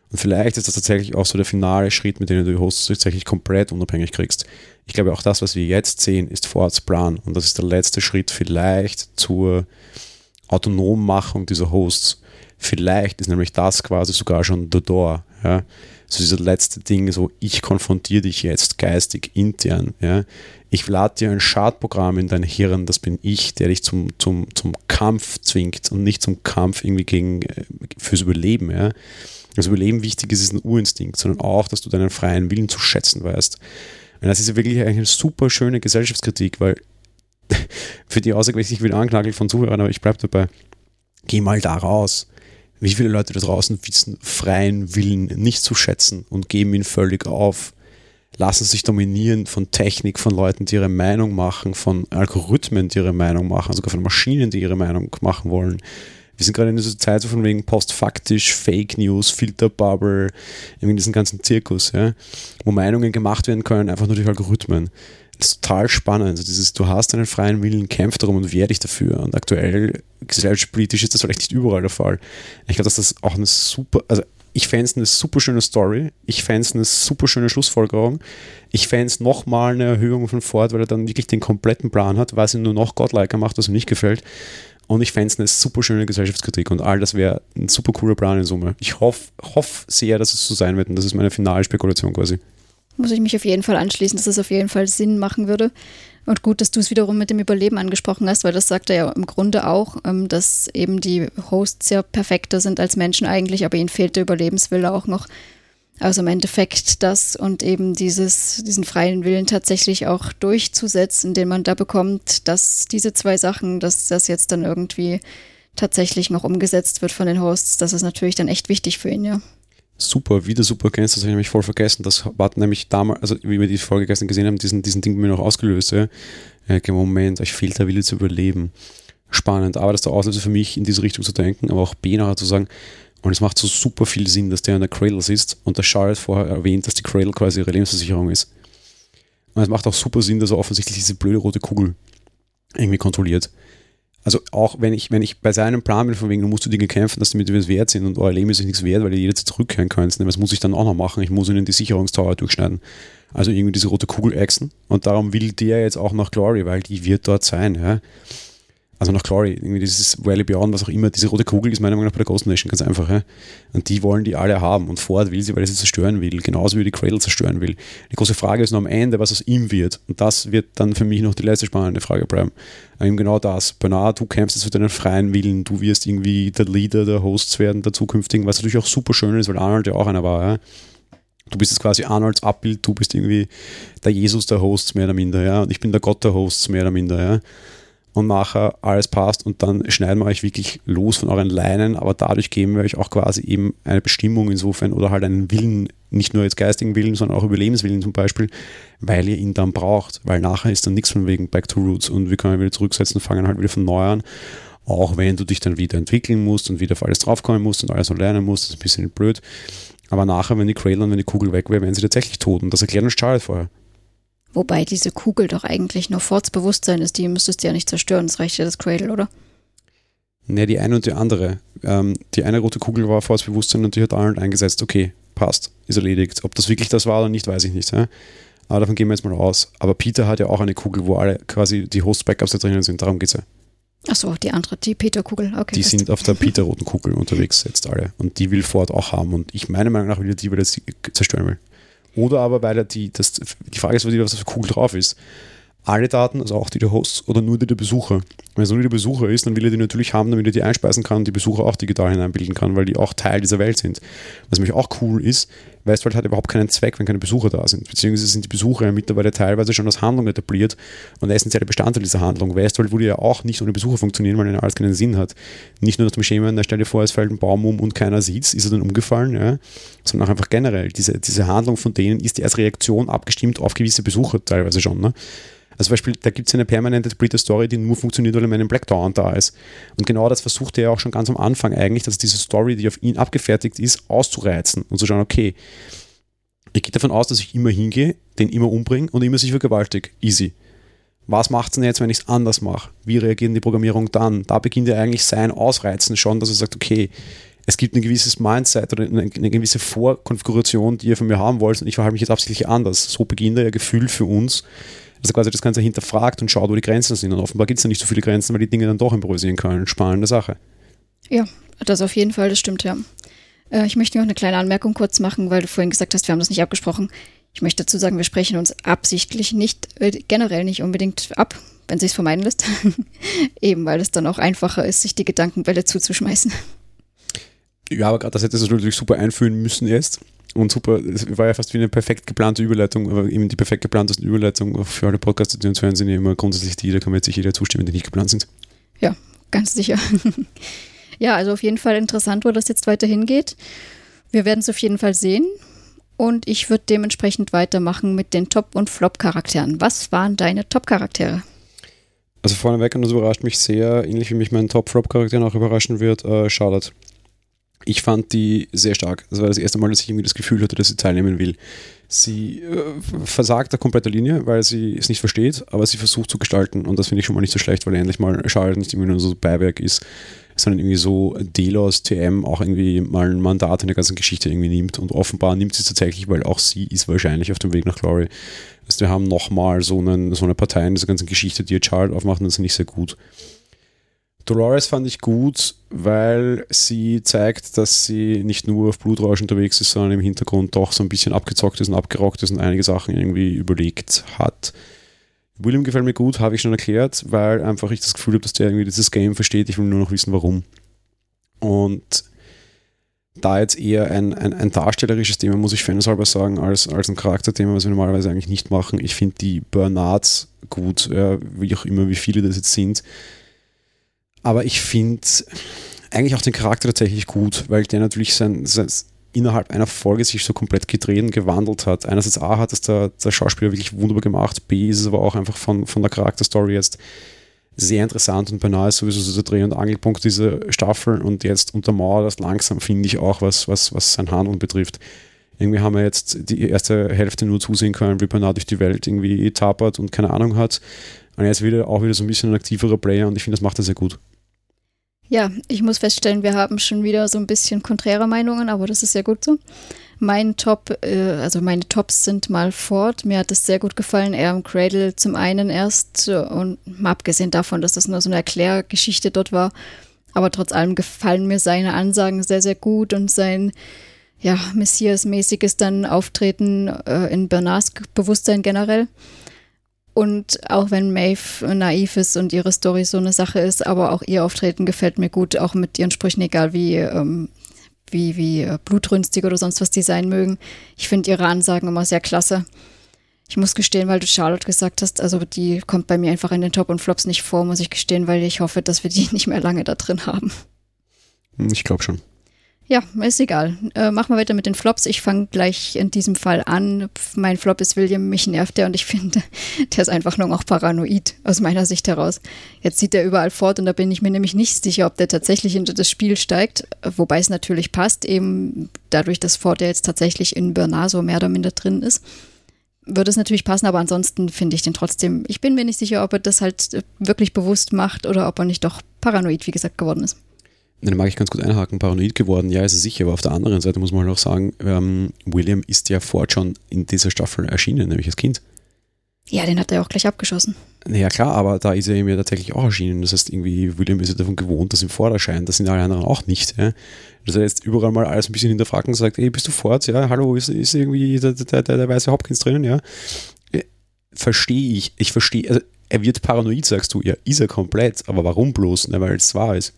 S2: Und vielleicht ist das tatsächlich auch so der finale Schritt, mit dem du die Hosts tatsächlich komplett unabhängig kriegst. Ich glaube, auch das, was wir jetzt sehen, ist Fords Plan. Und das ist der letzte Schritt vielleicht zur Autonommachung dieser Hosts. Vielleicht ist nämlich das quasi sogar schon the door. Ja? So dieses letzte Ding, so ich konfrontiere dich jetzt geistig, intern. Ja? Ich lade dir ein Schadprogramm in dein Hirn, das bin ich, der dich zum, zum, zum Kampf zwingt und nicht zum Kampf irgendwie gegen, äh, fürs Überleben. Ja? Das Überleben wichtig ist, ist ein Urinstinkt, sondern auch, dass du deinen freien Willen zu schätzen weißt. Und das ist ja wirklich eine super schöne Gesellschaftskritik, weil *laughs* für die Aussage, ich will anklagen von Zuhörern, aber ich bleibe dabei. Geh mal da raus wie viele Leute da draußen wissen freien Willen nicht zu schätzen und geben ihn völlig auf, lassen sich dominieren von Technik, von Leuten, die ihre Meinung machen, von Algorithmen, die ihre Meinung machen, sogar von Maschinen, die ihre Meinung machen wollen. Wir sind gerade in dieser Zeit so von wegen postfaktisch, Fake News, Filterbubble, irgendwie diesen ganzen Zirkus, ja, wo Meinungen gemacht werden können, einfach nur durch Algorithmen. Ist total spannend. Also dieses, du hast einen freien Willen, kämpf darum und wehr dich dafür. Und aktuell, gesellschaftspolitisch, ist das vielleicht nicht überall der Fall. Ich glaube, dass das auch eine super, also ich fände es eine super schöne Story. Ich fände es eine super schöne Schlussfolgerung. Ich fände es nochmal eine Erhöhung von Ford, weil er dann wirklich den kompletten Plan hat, was ihn nur noch godliker macht, was ihm nicht gefällt. Und ich fände es eine super schöne Gesellschaftskritik und all das wäre ein super cooler Plan in Summe. Ich hoffe hoff sehr, dass es so sein wird und das ist meine finale Spekulation quasi
S1: muss ich mich auf jeden Fall anschließen, dass es auf jeden Fall Sinn machen würde. Und gut, dass du es wiederum mit dem Überleben angesprochen hast, weil das sagt er ja im Grunde auch, ähm, dass eben die Hosts ja perfekter sind als Menschen eigentlich, aber ihnen fehlt der Überlebenswille auch noch. Also im Endeffekt das und eben dieses, diesen freien Willen tatsächlich auch durchzusetzen, den man da bekommt, dass diese zwei Sachen, dass das jetzt dann irgendwie tatsächlich noch umgesetzt wird von den Hosts, das ist natürlich dann echt wichtig für ihn, ja.
S2: Super, wieder super kennst, das habe ich nämlich voll vergessen. Das war nämlich damals, also wie wir die Folge gestern gesehen haben, diesen, diesen Ding mir noch ausgelöst. Ja. Okay, Moment, euch fehlt der Wille zu überleben. Spannend, aber das ist der Auslöser für mich, in diese Richtung zu denken, aber auch B nachher zu sagen, und es macht so super viel Sinn, dass der an der Cradle sitzt und der Charlotte vorher erwähnt, dass die Cradle quasi ihre Lebensversicherung ist. Und es macht auch super Sinn, dass er offensichtlich diese blöde rote Kugel irgendwie kontrolliert. Also auch wenn ich, wenn ich bei seinem Plan bin, von wegen, du musst du Dinge kämpfen, dass die mit was wert sind und euer Leben ist nichts wert, weil ihr jederzeit zurückkehren könnt. Was muss ich dann auch noch machen? Ich muss ihnen die Sicherungstower durchschneiden. Also irgendwie diese rote Kugel exen. Und darum will der jetzt auch nach Glory, weil die wird dort sein. Ja? Also nach Glory, irgendwie dieses Rally Beyond, was auch immer, diese rote Kugel ist meiner Meinung nach bei der Ghost Nation ganz einfach. Ja? Und die wollen die alle haben. Und Ford will sie, weil er sie zerstören will, genauso wie die Cradle zerstören will. Die große Frage ist nur am Ende, was aus ihm wird. Und das wird dann für mich noch die letzte spannende Frage bleiben. eben genau das. Bernard, du kämpfst jetzt für deinen freien Willen, du wirst irgendwie der Leader der Hosts werden, der zukünftigen, was natürlich auch super schön ist, weil Arnold ja auch einer war. Ja? Du bist jetzt quasi Arnolds Abbild, du bist irgendwie der Jesus der Hosts mehr oder minder, ja. Und ich bin der Gott der Hosts mehr oder minder, ja und nachher alles passt und dann schneiden wir euch wirklich los von euren Leinen, aber dadurch geben wir euch auch quasi eben eine Bestimmung insofern oder halt einen Willen, nicht nur jetzt geistigen Willen, sondern auch Überlebenswillen zum Beispiel, weil ihr ihn dann braucht, weil nachher ist dann nichts von wegen Back to Roots und wir können wieder zurücksetzen, fangen halt wieder von neu an, auch wenn du dich dann wieder entwickeln musst und wieder auf alles draufkommen musst und alles noch lernen musst, das ist ein bisschen blöd, aber nachher, wenn die und wenn die Kugel weg wäre, wären sie tatsächlich tot und das erklärt uns Charlotte vorher.
S1: Wobei diese Kugel doch eigentlich nur Fords Bewusstsein ist, die müsstest du ja nicht zerstören, das reicht ja das Cradle, oder?
S2: Ne, die eine und die andere. Ähm, die eine rote Kugel war Fords Bewusstsein und die hat Arnold eingesetzt. Okay, passt, ist erledigt. Ob das wirklich das war oder nicht, weiß ich nicht. Ja? Aber davon gehen wir jetzt mal aus. Aber Peter hat ja auch eine Kugel, wo alle quasi die Host-Backups da drinnen sind. Darum geht es ja.
S1: Achso, die andere, die Peter-Kugel, okay.
S2: Die sind auf der Peter-roten Kugel unterwegs jetzt alle. Und die will Ford auch haben. Und ich meiner Meinung nach will die, weil er sie zerstören will. Oder aber weil er die, das, die Frage ist, was auf der Kugel drauf ist. Alle Daten, also auch die der Hosts oder nur die der Besucher. Wenn es nur der Besucher ist, dann will er die natürlich haben, damit er die einspeisen kann und die Besucher auch digital hineinbilden kann, weil die auch Teil dieser Welt sind. Was nämlich auch cool ist, Westworld hat überhaupt keinen Zweck, wenn keine Besucher da sind. Beziehungsweise sind die Besucher ja mittlerweile teilweise schon als Handlung etabliert und essentielle Bestandteil dieser Handlung. Westworld würde ja auch nicht ohne Besucher funktionieren, weil er alles keinen Sinn hat. Nicht nur nach dem Schema, da stell dir vor, es fällt ein Baum um und keiner sieht es, ist er dann umgefallen, ja? sondern auch einfach generell. Diese, diese Handlung von denen ist als Reaktion abgestimmt auf gewisse Besucher teilweise schon. Ne? Also zum Beispiel, da gibt es eine permanente Splitter Story, die nur funktioniert, weil er in Black Dawn da ist. Und genau das versucht er ja auch schon ganz am Anfang eigentlich, dass diese Story, die auf ihn abgefertigt ist, auszureizen und zu schauen, okay, ich gehe davon aus, dass ich immer hingehe, den immer umbringe und immer sich vergewaltige. Easy. Was macht es denn jetzt, wenn ich es anders mache? Wie reagiert die Programmierung dann? Da beginnt er eigentlich sein Ausreizen schon, dass er sagt, okay, es gibt ein gewisses Mindset oder eine, eine gewisse Vorkonfiguration, die ihr von mir haben wollt und ich verhalte mich jetzt absichtlich anders. So beginnt er ja Gefühl für uns, dass er quasi das Ganze hinterfragt und schaut, wo die Grenzen sind. Und offenbar gibt es ja nicht so viele Grenzen, weil die Dinge dann doch improvisieren können. Spannende Sache.
S1: Ja, das auf jeden Fall, das stimmt, ja. Äh, ich möchte noch eine kleine Anmerkung kurz machen, weil du vorhin gesagt hast, wir haben das nicht abgesprochen. Ich möchte dazu sagen, wir sprechen uns absichtlich nicht, äh, generell nicht unbedingt ab, wenn sich vermeiden lässt. *laughs* Eben, weil es dann auch einfacher ist, sich die Gedankenbälle zuzuschmeißen.
S2: Ja, aber gerade das hättest du natürlich super einführen müssen jetzt und super, es war ja fast wie eine perfekt geplante Überleitung, aber eben die perfekt geplanteste Überleitung für alle Podcasts, die uns hören, sind ja immer grundsätzlich die, da kann mir jetzt sicher jeder zustimmen, die nicht geplant sind.
S1: Ja, ganz sicher. *laughs* ja, also auf jeden Fall interessant, wo das jetzt weiterhin geht. Wir werden es auf jeden Fall sehen. Und ich würde dementsprechend weitermachen mit den Top- und Flop-Charakteren. Was waren deine Top-Charaktere?
S2: Also vorneweg, und das überrascht mich sehr, ähnlich wie mich mein Top-Flop-Charakter auch überraschen wird, äh, Charlotte ich fand die sehr stark. Das war das erste Mal, dass ich irgendwie das Gefühl hatte, dass sie teilnehmen will. Sie äh, versagt der Linie, weil sie es nicht versteht, aber sie versucht zu gestalten und das finde ich schon mal nicht so schlecht, weil endlich mal Charlotte nicht irgendwie nur so Beiwerk ist, sondern irgendwie so Delos TM auch irgendwie mal ein Mandat in der ganzen Geschichte irgendwie nimmt und offenbar nimmt sie es tatsächlich, weil auch sie ist wahrscheinlich auf dem Weg nach Glory. Also wir haben nochmal so, so eine Partei in dieser ganzen Geschichte, die jetzt Charlotte aufmacht und das finde ich sehr gut. Dolores fand ich gut, weil sie zeigt, dass sie nicht nur auf Blutrausch unterwegs ist, sondern im Hintergrund doch so ein bisschen abgezockt ist und abgerockt ist und einige Sachen irgendwie überlegt hat. William gefällt mir gut, habe ich schon erklärt, weil einfach ich das Gefühl habe, dass der irgendwie dieses Game versteht. Ich will nur noch wissen, warum. Und da jetzt eher ein, ein, ein darstellerisches Thema, muss ich fanshalber sagen, als, als ein Charakterthema, was wir normalerweise eigentlich nicht machen. Ich finde die Bernards gut, ja, wie auch immer, wie viele das jetzt sind. Aber ich finde eigentlich auch den Charakter tatsächlich gut, weil der natürlich sein, sein, innerhalb einer Folge sich so komplett gedreht und gewandelt hat. Einerseits A hat es der, der Schauspieler wirklich wunderbar gemacht, B ist es aber auch einfach von, von der Charakterstory jetzt sehr interessant und beinahe ist sowieso so der Dreh- und Angelpunkt dieser Staffel und jetzt untermauert das langsam, finde ich auch, was, was, was sein Handeln betrifft. Irgendwie haben wir jetzt die erste Hälfte nur zusehen können, wie Bernard durch die Welt irgendwie tapert und keine Ahnung hat. Und er ist wieder auch wieder so ein bisschen ein aktiverer Player und ich finde, das macht er sehr gut.
S1: Ja, ich muss feststellen, wir haben schon wieder so ein bisschen konträre Meinungen, aber das ist ja gut so. Mein Top, äh, also meine Tops sind mal Ford. Mir hat es sehr gut gefallen. Er im Cradle zum einen erst äh, und mal abgesehen davon, dass das nur so eine Erklärgeschichte dort war. Aber trotz allem gefallen mir seine Ansagen sehr, sehr gut und sein ja, Messias-mäßiges dann Auftreten äh, in Bernards Bewusstsein generell. Und auch wenn Maeve naiv ist und ihre Story so eine Sache ist, aber auch ihr Auftreten gefällt mir gut, auch mit ihren Sprüchen, egal wie, ähm, wie, wie äh, blutrünstig oder sonst was die sein mögen. Ich finde ihre Ansagen immer sehr klasse. Ich muss gestehen, weil du Charlotte gesagt hast, also die kommt bei mir einfach in den Top und Flops nicht vor, muss ich gestehen, weil ich hoffe, dass wir die *laughs* nicht mehr lange da drin haben.
S2: Ich glaube schon.
S1: Ja, ist egal. Äh, machen wir weiter mit den Flops. Ich fange gleich in diesem Fall an. Mein Flop ist William, mich nervt der und ich *laughs* finde, der ist einfach nur noch paranoid aus meiner Sicht heraus. Jetzt zieht er überall fort und da bin ich mir nämlich nicht sicher, ob der tatsächlich into das Spiel steigt, wobei es natürlich passt, eben dadurch, dass Ford ja jetzt tatsächlich in Bernard so mehr oder minder drin ist. Würde es natürlich passen, aber ansonsten finde ich den trotzdem. Ich bin mir nicht sicher, ob er das halt wirklich bewusst macht oder ob er nicht doch paranoid, wie gesagt, geworden ist.
S2: Den mag ich ganz gut einhaken, paranoid geworden, ja, ist er sicher, aber auf der anderen Seite muss man halt auch sagen, ähm, William ist ja fort schon in dieser Staffel erschienen, nämlich als Kind.
S1: Ja, den hat er auch gleich abgeschossen.
S2: Ja klar, aber da ist er ihm ja tatsächlich auch erschienen. Das heißt, irgendwie William ist ja davon gewohnt, dass ihm Ford erscheint. Das sind alle anderen auch nicht. Ja? Dass er jetzt überall mal alles ein bisschen hinterfragt und sagt, ey, bist du Ford? Ja, hallo, ist, ist irgendwie der, der, der, der weiße Hopkins drinnen? Ja, äh, verstehe ich. Ich verstehe, also er wird paranoid, sagst du. Ja, ist er komplett. Aber warum bloß? Na, weil es wahr ist.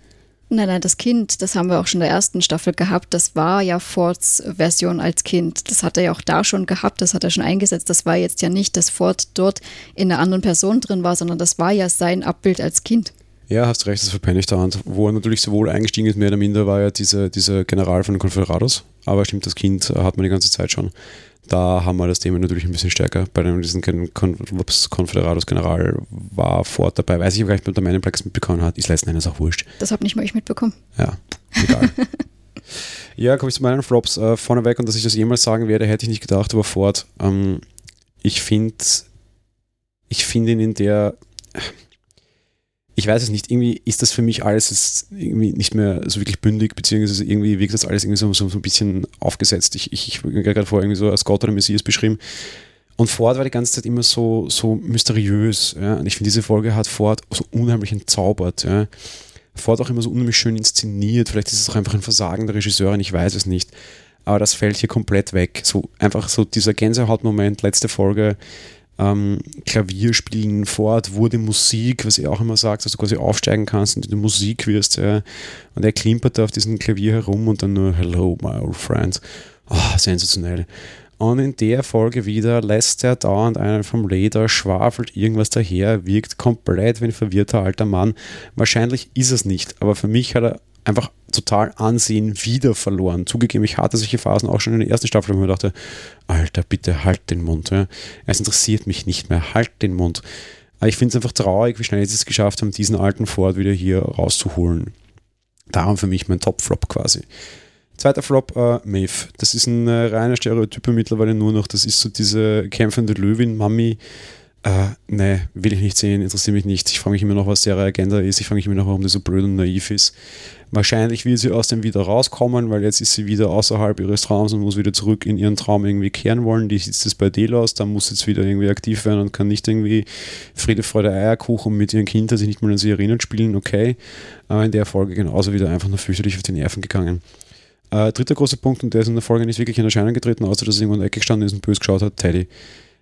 S1: Nein, nein, das Kind, das haben wir auch schon in der ersten Staffel gehabt. Das war ja Fords Version als Kind. Das hat er ja auch da schon gehabt, das hat er schon eingesetzt. Das war jetzt ja nicht, dass Ford dort in einer anderen Person drin war, sondern das war ja sein Abbild als Kind.
S2: Ja, hast recht, das verpenne ich da an. Wo er natürlich sowohl eingestiegen ist, mehr oder minder, war ja dieser, dieser General von den Confederados. Aber stimmt, das Kind hat man die ganze Zeit schon. Da haben wir das Thema natürlich ein bisschen stärker. Bei dem, diesen Confederados General war Ford dabei. Weiß ich aber gar nicht, ob der Maniplex mitbekommen hat. Ist letzten Endes auch wurscht.
S1: Das habe nicht mal ich mitbekommen.
S2: Ja, egal. *laughs* ja, komme ich zu meinen Flops. Äh, vorneweg, und dass ich das jemals sagen werde, hätte ich nicht gedacht, aber Ford. Ähm, ich finde ich finde ihn in der ich weiß es nicht, irgendwie ist das für mich alles jetzt irgendwie nicht mehr so wirklich bündig, beziehungsweise irgendwie wirkt das alles irgendwie so, so, so ein bisschen aufgesetzt. Ich, ich, ich habe gerade vorher irgendwie so als Gott oder Messias beschrieben. Und Ford war die ganze Zeit immer so, so mysteriös. Ja? Und ich finde, diese Folge hat Ford so unheimlich entzaubert. Ja? Ford auch immer so unheimlich schön inszeniert. Vielleicht ist es auch einfach ein Versagen der Regisseurin, ich weiß es nicht. Aber das fällt hier komplett weg. So einfach so dieser Gänsehautmoment, letzte Folge, ähm, Klavier spielen fort, wurde Musik, was er auch immer sagt, dass du quasi aufsteigen kannst und in der Musik wirst. Ja. Und er klimpert da auf diesem Klavier herum und dann nur Hello, my old friend. Oh, sensationell. Und in der Folge wieder lässt er dauernd einen vom Leder, schwafelt irgendwas daher, wirkt komplett wie ein verwirrter alter Mann. Wahrscheinlich ist es nicht, aber für mich hat er einfach total Ansehen wieder verloren. Zugegeben, ich hatte solche Phasen auch schon in der ersten Staffel, wo ich mir dachte, Alter, bitte halt den Mund. Ja. Es interessiert mich nicht mehr, halt den Mund. Aber ich finde es einfach traurig, wie schnell sie es geschafft haben, diesen alten Ford wieder hier rauszuholen. Darum für mich mein Top-Flop quasi. Zweiter Flop, äh, Maeve. Das ist ein äh, reiner Stereotype mittlerweile nur noch. Das ist so diese kämpfende Löwin-Mami, äh, nee, will ich nicht sehen, interessiert mich nicht. Ich frage mich immer noch, was ihre Agenda ist. Ich frage mich immer noch, warum die so blöd und naiv ist. Wahrscheinlich will sie aus dem wieder rauskommen, weil jetzt ist sie wieder außerhalb ihres Traums und muss wieder zurück in ihren Traum irgendwie kehren wollen. Die sitzt jetzt bei Delos, dann muss jetzt wieder irgendwie aktiv werden und kann nicht irgendwie Friede, Freude, Eierkuchen mit ihren Kindern sich nicht mal an sie erinnert spielen, okay. Aber in der Folge genauso wieder einfach nur fürchterlich auf die Nerven gegangen. Äh, dritter großer Punkt, und der ist in der Folge nicht wirklich in Erscheinung getreten, außer dass irgendwo in der Ecke gestanden ist und böse geschaut hat, Teddy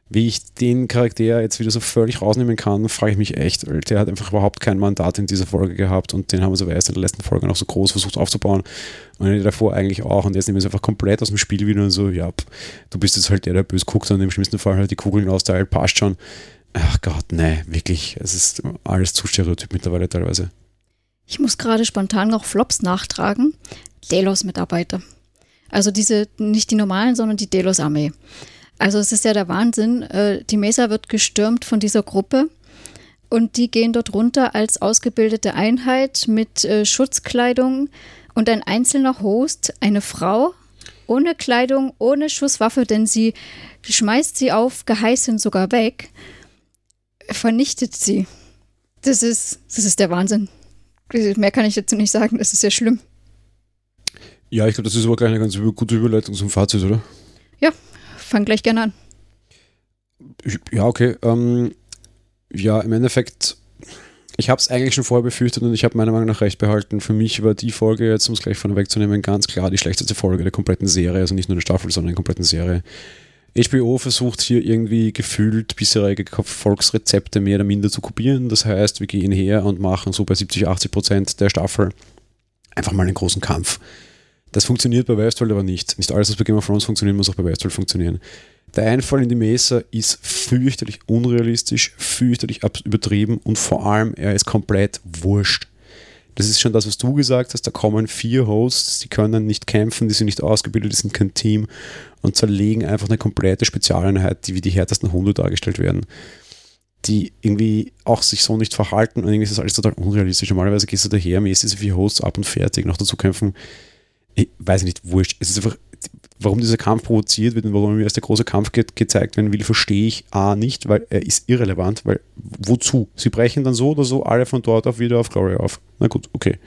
S2: Wie ich den Charakter jetzt wieder so völlig rausnehmen kann, frage ich mich echt. Der hat einfach überhaupt kein Mandat in dieser Folge gehabt und den haben wir so erst in der letzten Folge noch so groß versucht aufzubauen und davor eigentlich auch. Und jetzt nehmen wir es einfach komplett aus dem Spiel wieder und so, ja, pff, du bist jetzt halt der, der böse guckt und im schlimmsten Fall halt die Kugeln austeilt, passt schon. Ach Gott, nee, wirklich. Es ist alles zu stereotyp mittlerweile teilweise.
S1: Ich muss gerade spontan noch Flops nachtragen. Delos-Mitarbeiter. Also diese, nicht die normalen, sondern die Delos-Armee. Also es ist ja der Wahnsinn. Äh, die Mesa wird gestürmt von dieser Gruppe und die gehen dort runter als ausgebildete Einheit mit äh, Schutzkleidung und ein einzelner Host, eine Frau, ohne Kleidung, ohne Schusswaffe, denn sie schmeißt sie auf Geheißen sogar weg, vernichtet sie. Das ist, das ist der Wahnsinn. Mehr kann ich dazu nicht sagen, das ist ja schlimm.
S2: Ja, ich glaube, das ist aber gleich eine ganz gute Überleitung zum Fazit, oder?
S1: Ja, fang gleich gerne an.
S2: Ja, okay. Ähm, ja, im Endeffekt, ich habe es eigentlich schon vorher befürchtet und ich habe meiner Meinung nach recht behalten. Für mich war die Folge, jetzt um es gleich von wegzunehmen, ganz klar die schlechteste Folge der kompletten Serie. Also nicht nur der Staffel, sondern der kompletten Serie. HBO versucht hier irgendwie gefühlt bisherige Volksrezepte mehr oder minder zu kopieren. Das heißt, wir gehen her und machen so bei 70, 80 Prozent der Staffel einfach mal einen großen Kampf. Das funktioniert bei Westworld aber nicht. Nicht alles, was bei Game of Thrones funktioniert, muss auch bei Westworld funktionieren. Der Einfall in die Mesa ist fürchterlich unrealistisch, fürchterlich übertrieben und vor allem, er ist komplett wurscht. Das ist schon das, was du gesagt hast. Da kommen vier Hosts, die können nicht kämpfen, die sind nicht ausgebildet, die sind kein Team und zerlegen einfach eine komplette Spezialeinheit, die wie die härtesten Hunde dargestellt werden. Die irgendwie auch sich so nicht verhalten und irgendwie ist das alles total unrealistisch. Normalerweise gehst du daher, mäßig diese vier Hosts ab und fertig, noch dazu kämpfen. Ich weiß nicht, wurscht. Es ist einfach, warum dieser Kampf provoziert wird und warum mir erst der große Kampf ge gezeigt werden will, verstehe ich A nicht, weil er ist irrelevant, weil wozu? Sie brechen dann so oder so alle von dort auf wieder auf Glory auf. Na gut, okay,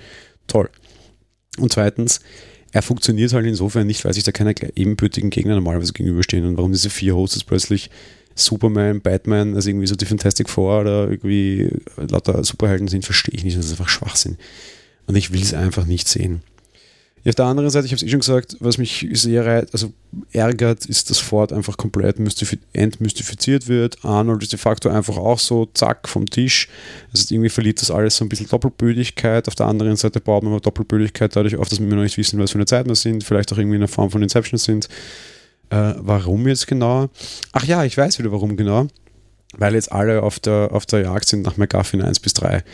S2: toll. Und zweitens, er funktioniert halt insofern nicht, weil sich da keine ebenbürtigen Gegner normalerweise gegenüberstehen und warum diese vier Hosts plötzlich Superman, Batman, also irgendwie so die Fantastic Four oder irgendwie lauter Superhelden sind, verstehe ich nicht. Das ist einfach Schwachsinn. Und ich will es einfach nicht sehen. Ja, auf der anderen Seite, ich habe es eh schon gesagt, was mich sehr also ärgert, ist, dass Ford einfach komplett entmystifiziert wird. Arnold ist de facto einfach auch so, zack, vom Tisch. Also irgendwie verliert das alles so ein bisschen Doppelbödigkeit. Auf der anderen Seite baut man aber Doppelbödigkeit dadurch auf, dass wir noch nicht wissen, was für eine Zeit wir sind, vielleicht auch irgendwie in einer Form von Inception sind. Äh, warum jetzt genau? Ach ja, ich weiß wieder warum genau. Weil jetzt alle auf der, auf der Jagd sind nach McGuffin 1 bis 3.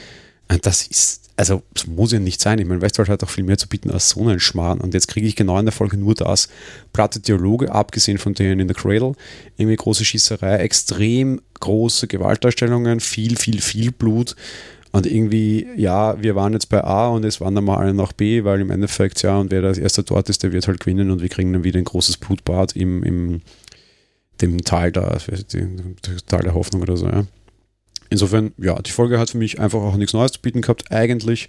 S2: Und das ist also es muss ja nicht sein. Ich meine, Westworld hat auch viel mehr zu bieten als so einen Schmarrn. Und jetzt kriege ich genau in der Folge nur das. Platte Dialoge, abgesehen von denen in The Cradle, irgendwie große Schießerei, extrem große Gewaltdarstellungen, viel, viel, viel Blut. Und irgendwie, ja, wir waren jetzt bei A und es wandern mal alle nach B, weil im Endeffekt, ja, und wer das erste dort ist, der wird halt gewinnen und wir kriegen dann wieder ein großes Blutbad im, im dem Tal da, Tal der Hoffnung oder so, ja. Insofern, ja, die Folge hat für mich einfach auch nichts Neues zu bieten gehabt, eigentlich,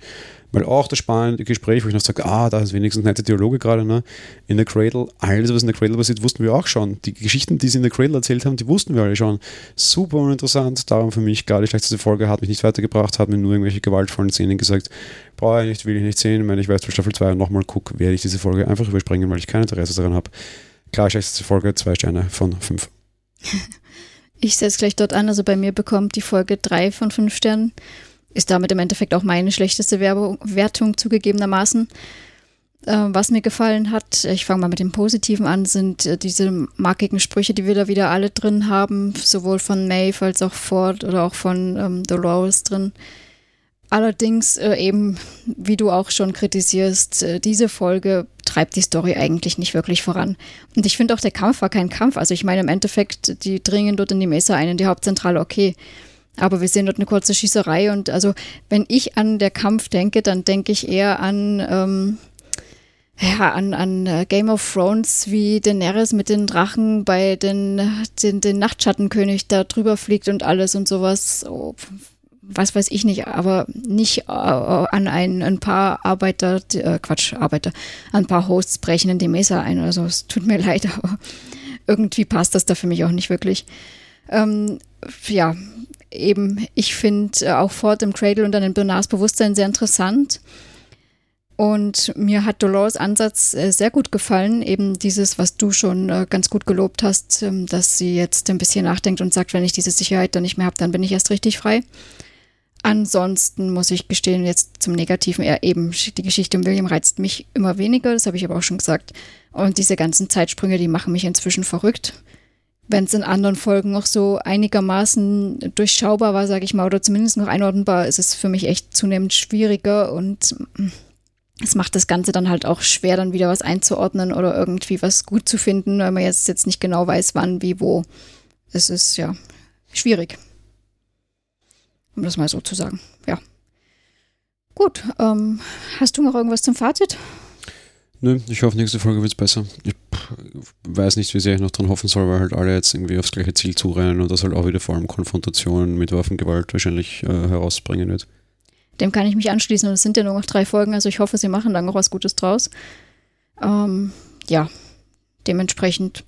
S2: weil auch das spannende Gespräch, wo ich noch sage, ah, da ist wenigstens nette Dialoge gerade, ne? In der Cradle, alles, was in der Cradle passiert, wussten wir auch schon. Die Geschichten, die sie in der Cradle erzählt haben, die wussten wir alle schon. Super uninteressant, darum für mich gar die schlechteste Folge, hat mich nicht weitergebracht, hat mir nur irgendwelche gewaltvollen Szenen gesagt, brauche ich nicht, will ich nicht sehen, wenn ich weiß, Staffel 2 nochmal gucke, werde ich diese Folge einfach überspringen, weil ich kein Interesse daran habe. Klar, schlechteste Folge, zwei Sterne von fünf. *laughs*
S1: Ich setze gleich dort an. Also bei mir bekommt die Folge drei von fünf Sternen. Ist damit im Endeffekt auch meine schlechteste Werbung, Wertung zugegebenermaßen. Äh, was mir gefallen hat, ich fange mal mit dem Positiven an, sind äh, diese markigen Sprüche, die wir da wieder alle drin haben, sowohl von Maeve als auch Ford oder auch von ähm, Dolores drin. Allerdings äh, eben, wie du auch schon kritisierst, äh, diese Folge treibt die Story eigentlich nicht wirklich voran. Und ich finde auch, der Kampf war kein Kampf. Also ich meine, im Endeffekt, die dringen dort in die Mesa ein, in die Hauptzentrale, okay. Aber wir sehen dort eine kurze Schießerei und also wenn ich an der Kampf denke, dann denke ich eher an, ähm, ja, an, an äh, Game of Thrones, wie Daenerys mit den Drachen bei den, den, den Nachtschattenkönig da drüber fliegt und alles und sowas. Oh, was weiß ich nicht, aber nicht äh, an ein, ein paar Arbeiter, äh, Quatsch, Arbeiter, an ein paar Hosts brechen in die Mesa ein. Also es tut mir *laughs* leid, aber irgendwie passt das da für mich auch nicht wirklich. Ähm, ja, eben, ich finde äh, auch Ford im Cradle und dann in Bernards Bewusstsein sehr interessant. Und mir hat Dolores Ansatz äh, sehr gut gefallen, eben dieses, was du schon äh, ganz gut gelobt hast, ähm, dass sie jetzt ein bisschen nachdenkt und sagt, wenn ich diese Sicherheit dann nicht mehr habe, dann bin ich erst richtig frei. Ansonsten muss ich gestehen, jetzt zum Negativen, eher eben die Geschichte um William reizt mich immer weniger, das habe ich aber auch schon gesagt. Und diese ganzen Zeitsprünge, die machen mich inzwischen verrückt. Wenn es in anderen Folgen noch so einigermaßen durchschaubar war, sage ich mal, oder zumindest noch einordnbar, ist es für mich echt zunehmend schwieriger und mm, es macht das Ganze dann halt auch schwer, dann wieder was einzuordnen oder irgendwie was gut zu finden, weil man jetzt, jetzt nicht genau weiß, wann, wie, wo. Es ist ja schwierig. Um das mal so zu sagen. Ja. Gut. Ähm, hast du noch irgendwas zum Fazit?
S2: Nö, ich hoffe, nächste Folge wird es besser. Ich weiß nicht, wie sehr ich noch dran hoffen soll, weil halt alle jetzt irgendwie aufs gleiche Ziel zurennen und das halt auch wieder vor allem Konfrontationen mit Waffengewalt wahrscheinlich äh, herausbringen wird.
S1: Dem kann ich mich anschließen und es sind ja nur noch drei Folgen, also ich hoffe, sie machen da noch was Gutes draus. Ähm, ja, dementsprechend,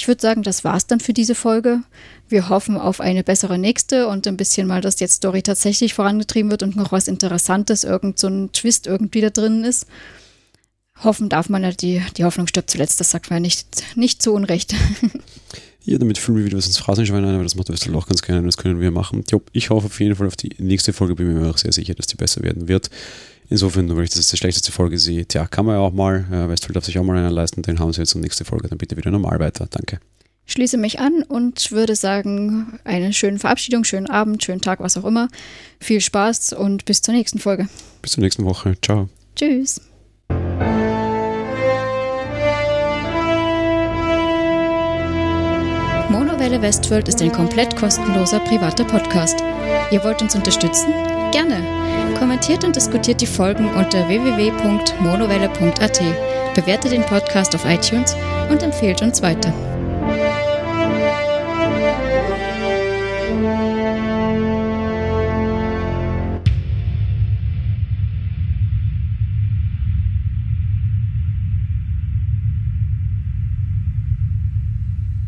S1: ich würde sagen, das war's dann für diese Folge. Wir hoffen auf eine bessere nächste und ein bisschen mal, dass jetzt Story tatsächlich vorangetrieben wird und noch was Interessantes, irgend so ein Twist irgendwie da drin ist. Hoffen darf man ja, die, die Hoffnung stirbt zuletzt, das sagt man ja nicht, nicht zu Unrecht. *laughs*
S2: Ja, damit fühlen wir wieder was ins Phrasenschwein ein, aber das macht Österl auch ganz gerne und das können wir machen. Ich hoffe auf jeden Fall auf die nächste Folge, bin mir auch sehr sicher, dass die besser werden wird. Insofern, das ist die schlechteste Folge sehe, tja, kann man ja auch mal, äh, Westphal darf sich auch mal einen leisten, den haben sie jetzt und nächste Folge dann bitte wieder normal weiter. Danke.
S1: Schließe mich an und würde sagen, eine schöne Verabschiedung, schönen Abend, schönen Tag, was auch immer. Viel Spaß und bis zur nächsten Folge.
S2: Bis zur nächsten Woche. Ciao.
S1: Tschüss. Monowelle Westworld ist ein komplett kostenloser privater Podcast. Ihr wollt uns unterstützen? Gerne. Kommentiert und diskutiert die Folgen unter www.monowelle.at, bewertet den Podcast auf iTunes und empfehlt uns weiter.